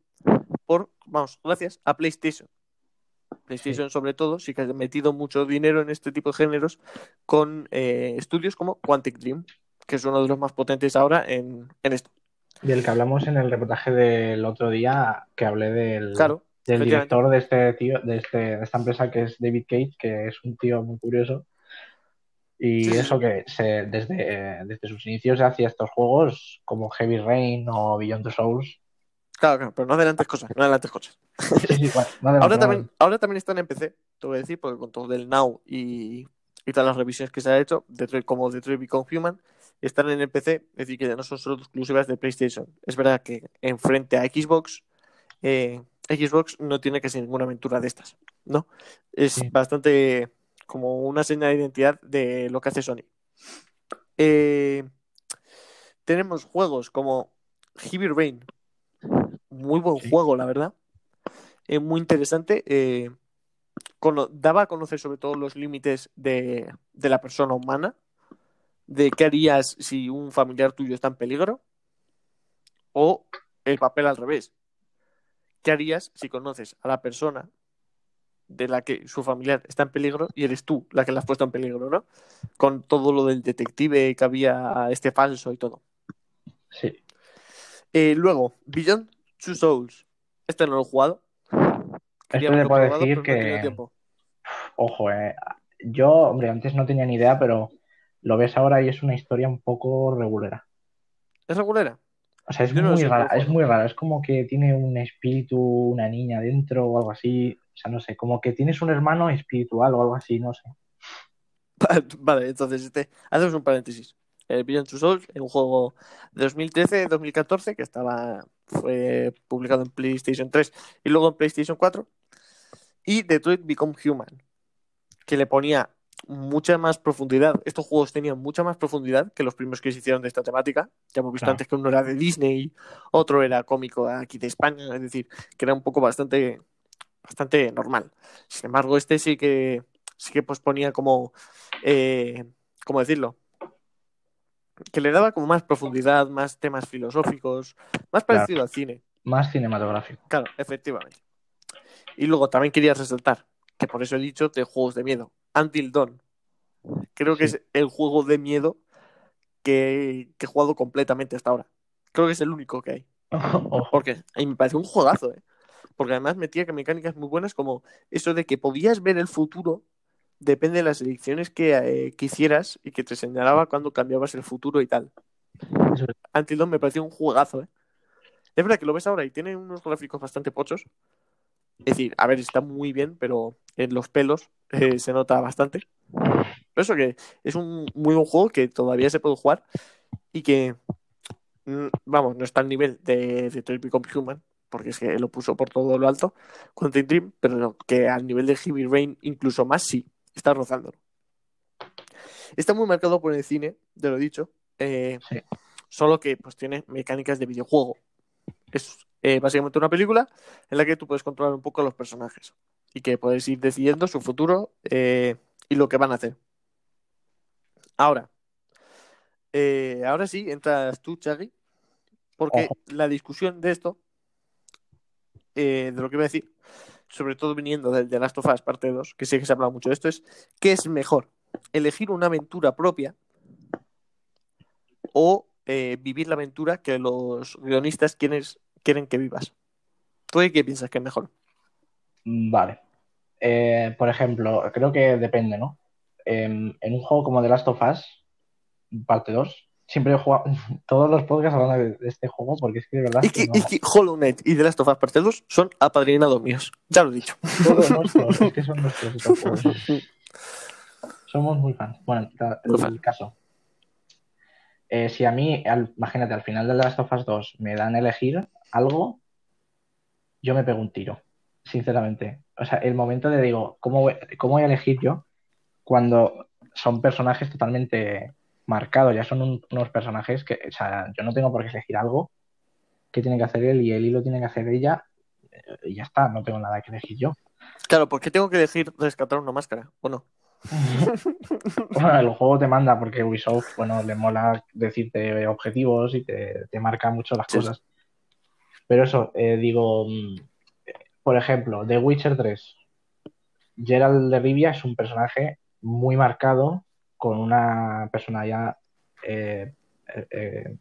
por, vamos, gracias a PlayStation. PlayStation, sobre todo, sí que ha metido mucho dinero en este tipo de géneros con eh, estudios como Quantic Dream, que es uno de los más potentes ahora en, en esto. Del que hablamos en el reportaje del otro día, que hablé del, Claro, del efectivamente. director de este tío, de, este, de esta empresa que es David Cage, que es un tío muy curioso. Y Sí, eso sí. que se, desde, desde sus inicios se hacía estos juegos como Heavy Rain o Beyond the Souls. Claro, claro, pero no adelantes cosas, no adelantes cosas. Ahora también, ahora también están en PC, te voy a decir, porque con todo el Now y, y todas las revisiones que se ha hecho, Detroit, como Detroit Become Human, están en el PC, es decir, que ya no son solo exclusivas de PlayStation. Es verdad que en frente a Xbox, eh, Xbox no tiene casi ninguna aventura de estas, ¿no? Es Sí. bastante como una señal de identidad de lo que hace Sony. Eh, tenemos juegos como Heavy Rain, muy buen Sí. juego, la verdad. Eh, muy interesante. eh, daba a conocer sobre todo los límites de, de la persona humana, de qué harías si un familiar tuyo está en peligro, o el papel al revés. ¿Qué harías si conoces a la persona de la que su familiar está en peligro y eres tú la que la has puesto en peligro, ¿no? Con todo lo del detective que había este falso y todo. Sí. Eh, luego, Beyond Two Souls. Este no lo he jugado. Quería Esto te puedo decir no que, ojo, eh, yo, hombre, antes no tenía ni idea, pero lo ves ahora y es una historia un poco regulera. ¿Es regulera? O sea, es Yo no lo muy sé, rara, es muy rara. Es como que tiene un espíritu, una niña dentro o algo así. O sea, no sé, como que tienes un hermano espiritual o algo así, no sé. Vale, entonces este, hacemos un paréntesis. El Beyond Two Souls un juego de 2013-2014 que estaba fue publicado en PlayStation 3 y luego en PlayStation 4 y Detroit Become Human que le ponía mucha más profundidad. Estos juegos tenían mucha más profundidad que los primeros que se hicieron de esta temática. Ya hemos visto Claro. antes que uno era de Disney, otro era cómico aquí de España, es decir, que era un poco bastante bastante normal. Sin embargo, este sí que sí que pues ponía como eh, ¿cómo decirlo? Que le daba como más profundidad, más temas filosóficos, más Claro. parecido al cine. Más cinematográfico. Claro, efectivamente. Y luego también quería resaltar, que por eso he dicho de juegos de miedo, Until Dawn. Creo que es el juego de miedo que, que he jugado completamente hasta ahora. Creo que es el único que hay. Ojo. Porque mí me pareció un juegazo, ¿eh? Porque además metía que mecánicas muy buenas como eso de que podías ver el futuro, depende de las elecciones que, eh, que hicieras y que te señalaba cuando cambiabas el futuro y tal. Es- Until Dawn me pareció un juegazo, ¿eh? Es verdad que lo ves ahora y tiene unos gráficos bastante pochos. Es decir, a ver, está muy bien, pero en los pelos eh, se nota bastante. Pero eso que es un muy buen juego que todavía se puede jugar y que, mm, vamos, no está al nivel de Detroit Become Human, porque es que lo puso por todo lo alto, Quantum Dream, pero que al nivel de Heavy Rain incluso más sí, está rozándolo. Está muy marcado por el cine, te lo dicho, eh, Sí. solo que pues tiene mecánicas de videojuego. Es eh, básicamente una película en la que tú puedes controlar un poco a los personajes y que puedes ir decidiendo su futuro eh, y lo que van a hacer. Ahora, eh, ahora sí, entras tú, Chagui, porque Ojo. la discusión de esto, eh, de lo que iba a decir, sobre todo viniendo del The Last of Us parte 2, que sé que se ha hablado mucho de esto, es ¿qué es mejor? ¿Elegir una aventura propia o eh, vivir la aventura que los guionistas quieren, quieren que vivas? ¿Tú qué piensas que es mejor? Vale. Eh, por ejemplo, creo que depende, ¿no? En, en un juego como The Last of Us, parte 2, siempre he jugado todos los podcasts hablando de, este juego porque es que de verdad que no- es que Hollow Knight y The Last of Us parte 2 son apadrinados míos, ya lo he dicho. todos nuestros, es que son nuestros estos juegos. Somos muy fans. Bueno, el fan. caso. Eh, si a mí, al- imagínate, al final de The Last of Us 2 me dan a elegir algo, yo me pego un tiro, sinceramente. O sea, el momento de digo, ¿cómo voy, cómo voy a elegir yo cuando son personajes totalmente marcados? Ya son un- unos personajes que, o sea, yo no tengo por qué elegir algo que tiene que hacer él y él y lo tiene que hacer ella eh, y ya está, no tengo nada que elegir yo. Claro, ¿por qué tengo que elegir rescatar una máscara? Bueno, Bueno, el juego te manda porque Ubisoft, bueno, le mola decirte objetivos y te, te marca mucho las Sí, cosas. Pero eso, eh, digo, mm, por ejemplo, The Witcher 3. Geralt de Rivia es un personaje muy marcado, con una personalidad eh, eh,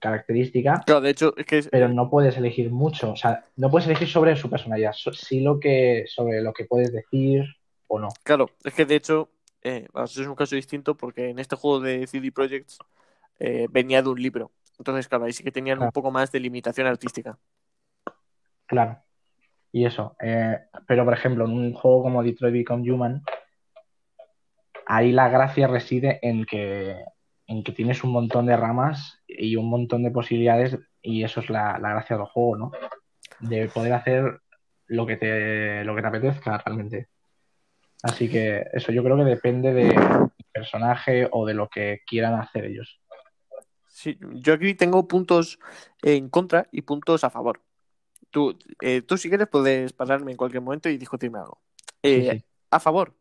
característica, claro, de hecho, es que es- pero no puedes elegir mucho. O sea, no puedes elegir sobre su personalidad, so- sí lo que, sobre lo que puedes decir o no. Claro, es que de hecho, eh, es un caso distinto porque en este juego de CD Projekt eh, venía de un libro. Entonces, claro, ahí sí que tenían Claro. un poco más de limitación artística. Claro. Y eso. eh, pero, por ejemplo, en un juego como Detroit Become Human, ahí la gracia reside en que, en que tienes un montón de ramas y un montón de posibilidades, y eso es la, la gracia del juego, ¿no? De poder hacer lo que te, lo que te apetezca realmente. Así que eso yo creo que depende del personaje o de lo que quieran hacer ellos. Sí, yo aquí tengo puntos en contra y puntos a favor. Tú, eh, tú si quieres puedes pararme en cualquier momento y discutirme algo. Eh, Sí, sí. A favor,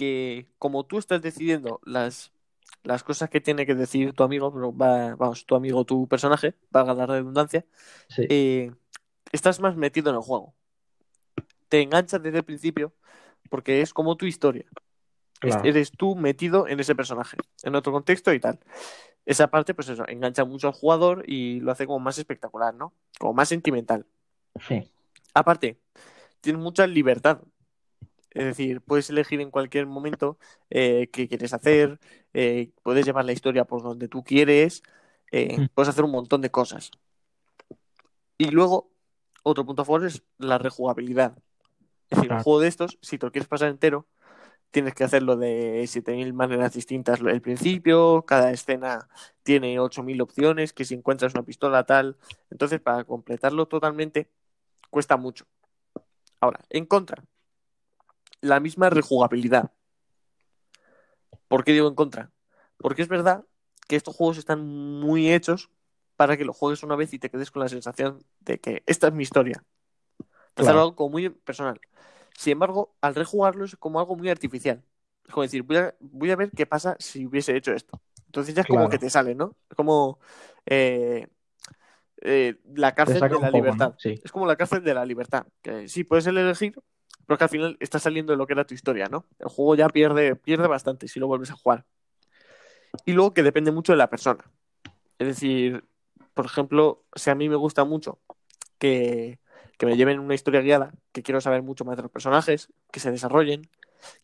que como tú estás decidiendo las, las cosas que tiene que decir tu amigo, pero va- vamos, tu amigo, tu personaje, valga la redundancia, Sí, eh, estás más metido en el juego. Te enganchas desde el principio porque es como tu historia. Claro. Eres tú metido en ese personaje, en otro contexto y tal. Esa parte, pues eso, engancha mucho al jugador y lo hace como más espectacular, ¿no? Como más sentimental. Sí, Aparte, tienes mucha libertad. Es decir, puedes elegir en cualquier momento eh, qué quieres hacer, eh, puedes llevar la historia por donde tú quieres, eh, Mm. puedes hacer un montón de cosas. Y luego, otro punto a favor es la rejugabilidad. Es decir, un juego de estos, si te lo quieres pasar entero, tienes que hacerlo de 7.000 maneras distintas el principio, cada escena tiene 8.000 opciones, que si encuentras una pistola tal. Entonces, para completarlo totalmente, cuesta mucho. Ahora, en contra, la misma rejugabilidad. ¿Por qué digo en contra? Porque es verdad que estos juegos están muy hechos para que lo juegues una vez y te quedes con la sensación de que esta es mi historia. Claro. algo como muy personal. Sin embargo, al rejugarlo es como algo muy artificial. Es como decir, voy a, voy a ver qué pasa si hubiese hecho esto. Entonces ya es como que te sale, ¿no? Es como eh, eh, la te cárcel saca de la poco, libertad. ¿no? Sí, Es como la cárcel de la libertad. Que sí, puedes elegir, pero que al final estás saliendo de lo que era tu historia, ¿no? El juego ya pierde, pierde bastante si lo vuelves a jugar. Y luego que depende mucho de la persona. Es decir, por ejemplo, si a mí me gusta mucho que, que me lleven una historia guiada, que quiero saber mucho más de los personajes, que se desarrollen,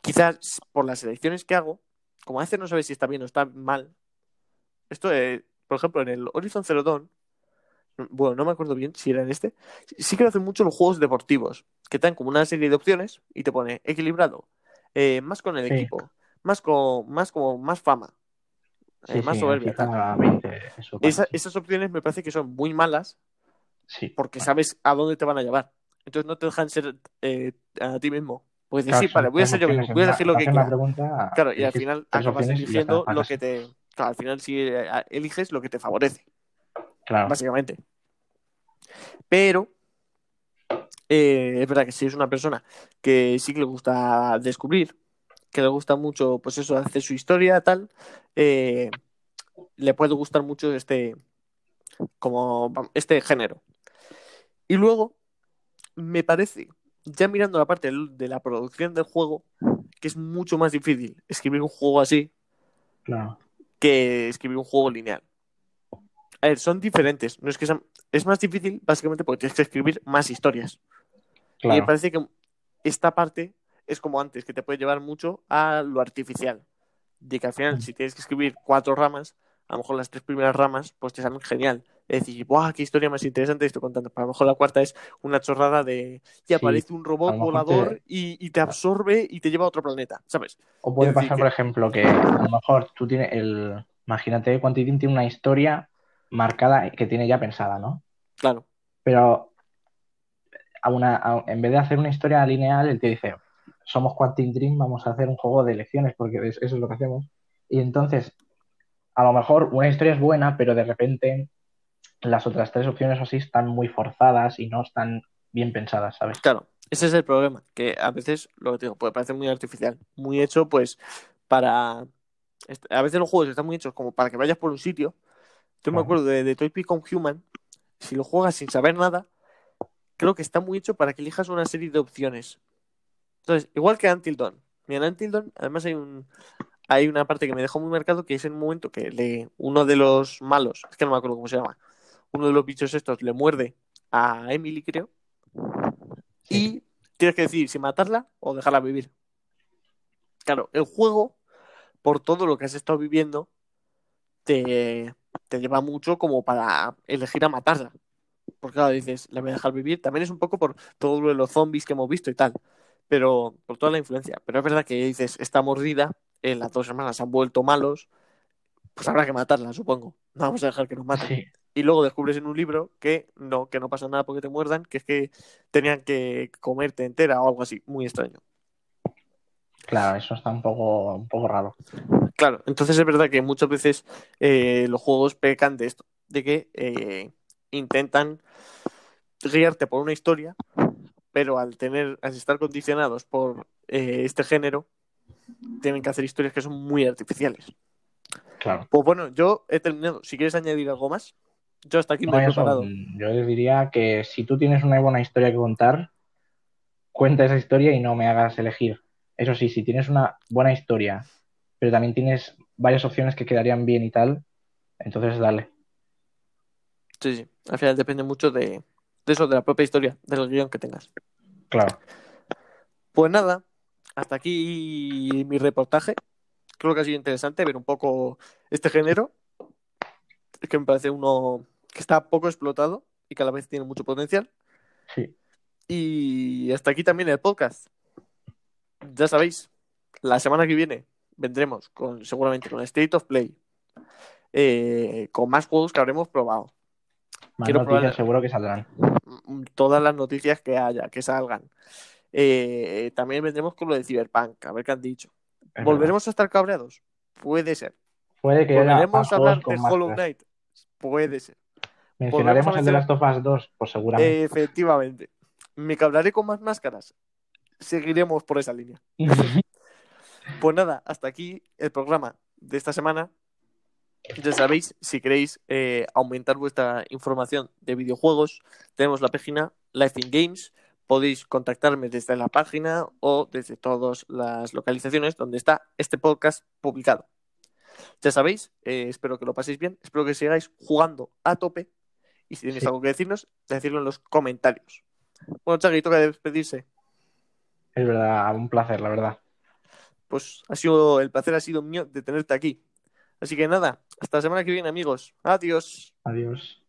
quizás por las elecciones que hago, como a veces no sabes si está bien o está mal. Esto, eh, por ejemplo, en el Horizon Zero Dawn, bueno, no me acuerdo bien si era en este, sí que lo hacen mucho los juegos deportivos, que te dan como una serie de opciones y te pone equilibrado, eh, más con el Sí. equipo, más con, más como más fama, sí, eh, más sí, soberbia. en tal. FIFA 20, eso pasa, Esa- sí. esas opciones me parece que son muy malas Sí, porque sabes a dónde te van a llevar. Entonces no te dejan ser eh, a ti mismo. Pues decir, claro, sí, vale, voy a ser yo mismo, voy a elegir lo que quiera. pregunta, Claro, y al final acabas eligiendo lo que te. Claro, al final sí eh, eliges lo que te favorece, Claro, básicamente. Pero eh, es verdad que si es una persona que sí que le gusta descubrir, que le gusta mucho, pues eso, hacer su historia, tal, eh, le puede gustar mucho este, como este género. Y luego, me parece, ya mirando la parte de la producción del juego, que es mucho más difícil escribir un juego así claro. que escribir un juego lineal. A ver, son diferentes. No es que sean... Es más difícil, básicamente, porque tienes que escribir más historias. Y me Claro, parece que esta parte es como antes, que te puede llevar mucho a lo artificial. De que al final, Mm. si tienes que escribir cuatro ramas, a lo mejor las tres primeras ramas, pues te salen genial. Es decir, ¡buah, qué historia más interesante estoy contando! Pero a lo mejor la cuarta es una chorrada de. Y Sí, aparece un robot volador te- y, y te absorbe y te lleva a otro planeta, ¿sabes? O puede Es pasar, que- por ejemplo, que a lo mejor tú tienes el. Imagínate, Quantitin tiene una historia marcada que tiene ya pensada, ¿no? Claro, Pero a una, a- en vez de hacer una historia lineal, él te dice, somos Quantic Dream, vamos a hacer un juego de elecciones, porque es- eso es lo que hacemos. Y entonces, a lo mejor una historia es buena, pero de repente las otras tres opciones así están muy forzadas y no están bien pensadas, ¿sabes? claro. Ese es el problema, que a veces, lo que te digo, puede parecer muy artificial, muy hecho, pues, para... A veces los juegos están muy hechos como para que vayas por un sitio. Yo me acuerdo de Detroit Become Human, si lo juegas sin saber nada, creo que está muy hecho para que elijas una serie de opciones. Entonces, igual que Until Dawn. Mira, en Until Dawn, además hay un hay una parte que me dejó muy marcado que es un momento que le, uno de los malos, es que no me acuerdo cómo se llama, uno de los bichos estos le muerde a Emily, creo, Sí. y tienes que decidir si matarla o dejarla vivir. Claro, el juego, por todo lo que has estado viviendo, te, te lleva mucho como para elegir a matarla. Porque claro, dices, la voy a dejar vivir. También es un poco por todo lo de los zombies que hemos visto y tal. Pero por toda la influencia. Pero es verdad que dices, está mordida, eh, las dos hermanas se han vuelto malos. Pues habrá que matarla, supongo. No vamos a dejar que nos maten. Sí. y luego descubres en un libro que no, que no pasa nada porque te muerdan, que es que tenían que comerte entera o algo así, muy extraño. Claro, eso está un poco, un poco raro. Claro, entonces es verdad que muchas veces eh, los juegos pecan de esto, de que eh, intentan guiarte por una historia, pero al tener, al estar condicionados por eh, este género, tienen que hacer historias que son muy artificiales. Claro. Pues bueno, yo he terminado. Si quieres añadir algo más, yo hasta aquí me he preparado. yo les diría que si tú tienes una buena historia que contar, cuenta esa historia y no me hagas elegir. Eso sí, si tienes una buena historia, pero también tienes varias opciones que quedarían bien y tal, entonces dale. Sí, sí. Al final depende mucho de, de eso, de la propia historia, del guion que tengas. Claro. Pues nada, hasta aquí mi reportaje. Creo que ha sido interesante ver un poco este género, que me parece uno que está poco explotado y que a la vez tiene mucho potencial. Sí. Y hasta aquí también el podcast. Ya sabéis, la semana que viene vendremos con seguramente con State of Play, eh, con más juegos que habremos probado, Más Quiero noticias probar- seguro que saldrán. Mm, todas las noticias que haya, que salgan. Eh, también vendremos con lo de Cyberpunk, a ver qué han dicho. Es ¿Volveremos a estar cabreados? Puede ser. Puede que ¿Volveremos a hablar de Hollow. Knight? Puede ser. ¿Mencionaremos el de Last of Us 2? Pues seguramente. Efectivamente. ¿Me cablaré con más máscaras? Seguiremos por esa línea. Pues nada, hasta aquí el programa de esta semana. Ya sabéis, si queréis eh, aumentar vuestra información de videojuegos, tenemos la página Life in Games. Podéis contactarme desde la página o desde todas las localizaciones donde está este podcast publicado. Ya sabéis, eh, espero que lo paséis bien, espero que sigáis jugando a tope y si tenéis Sí. algo que decirnos, decirlo en los comentarios. Bueno, Chagui, toca despedirse. Es verdad, un placer, la verdad. Pues ha sido, el placer ha sido mío de tenerte aquí. Así que nada, hasta la semana que viene, amigos. Adiós. Adiós.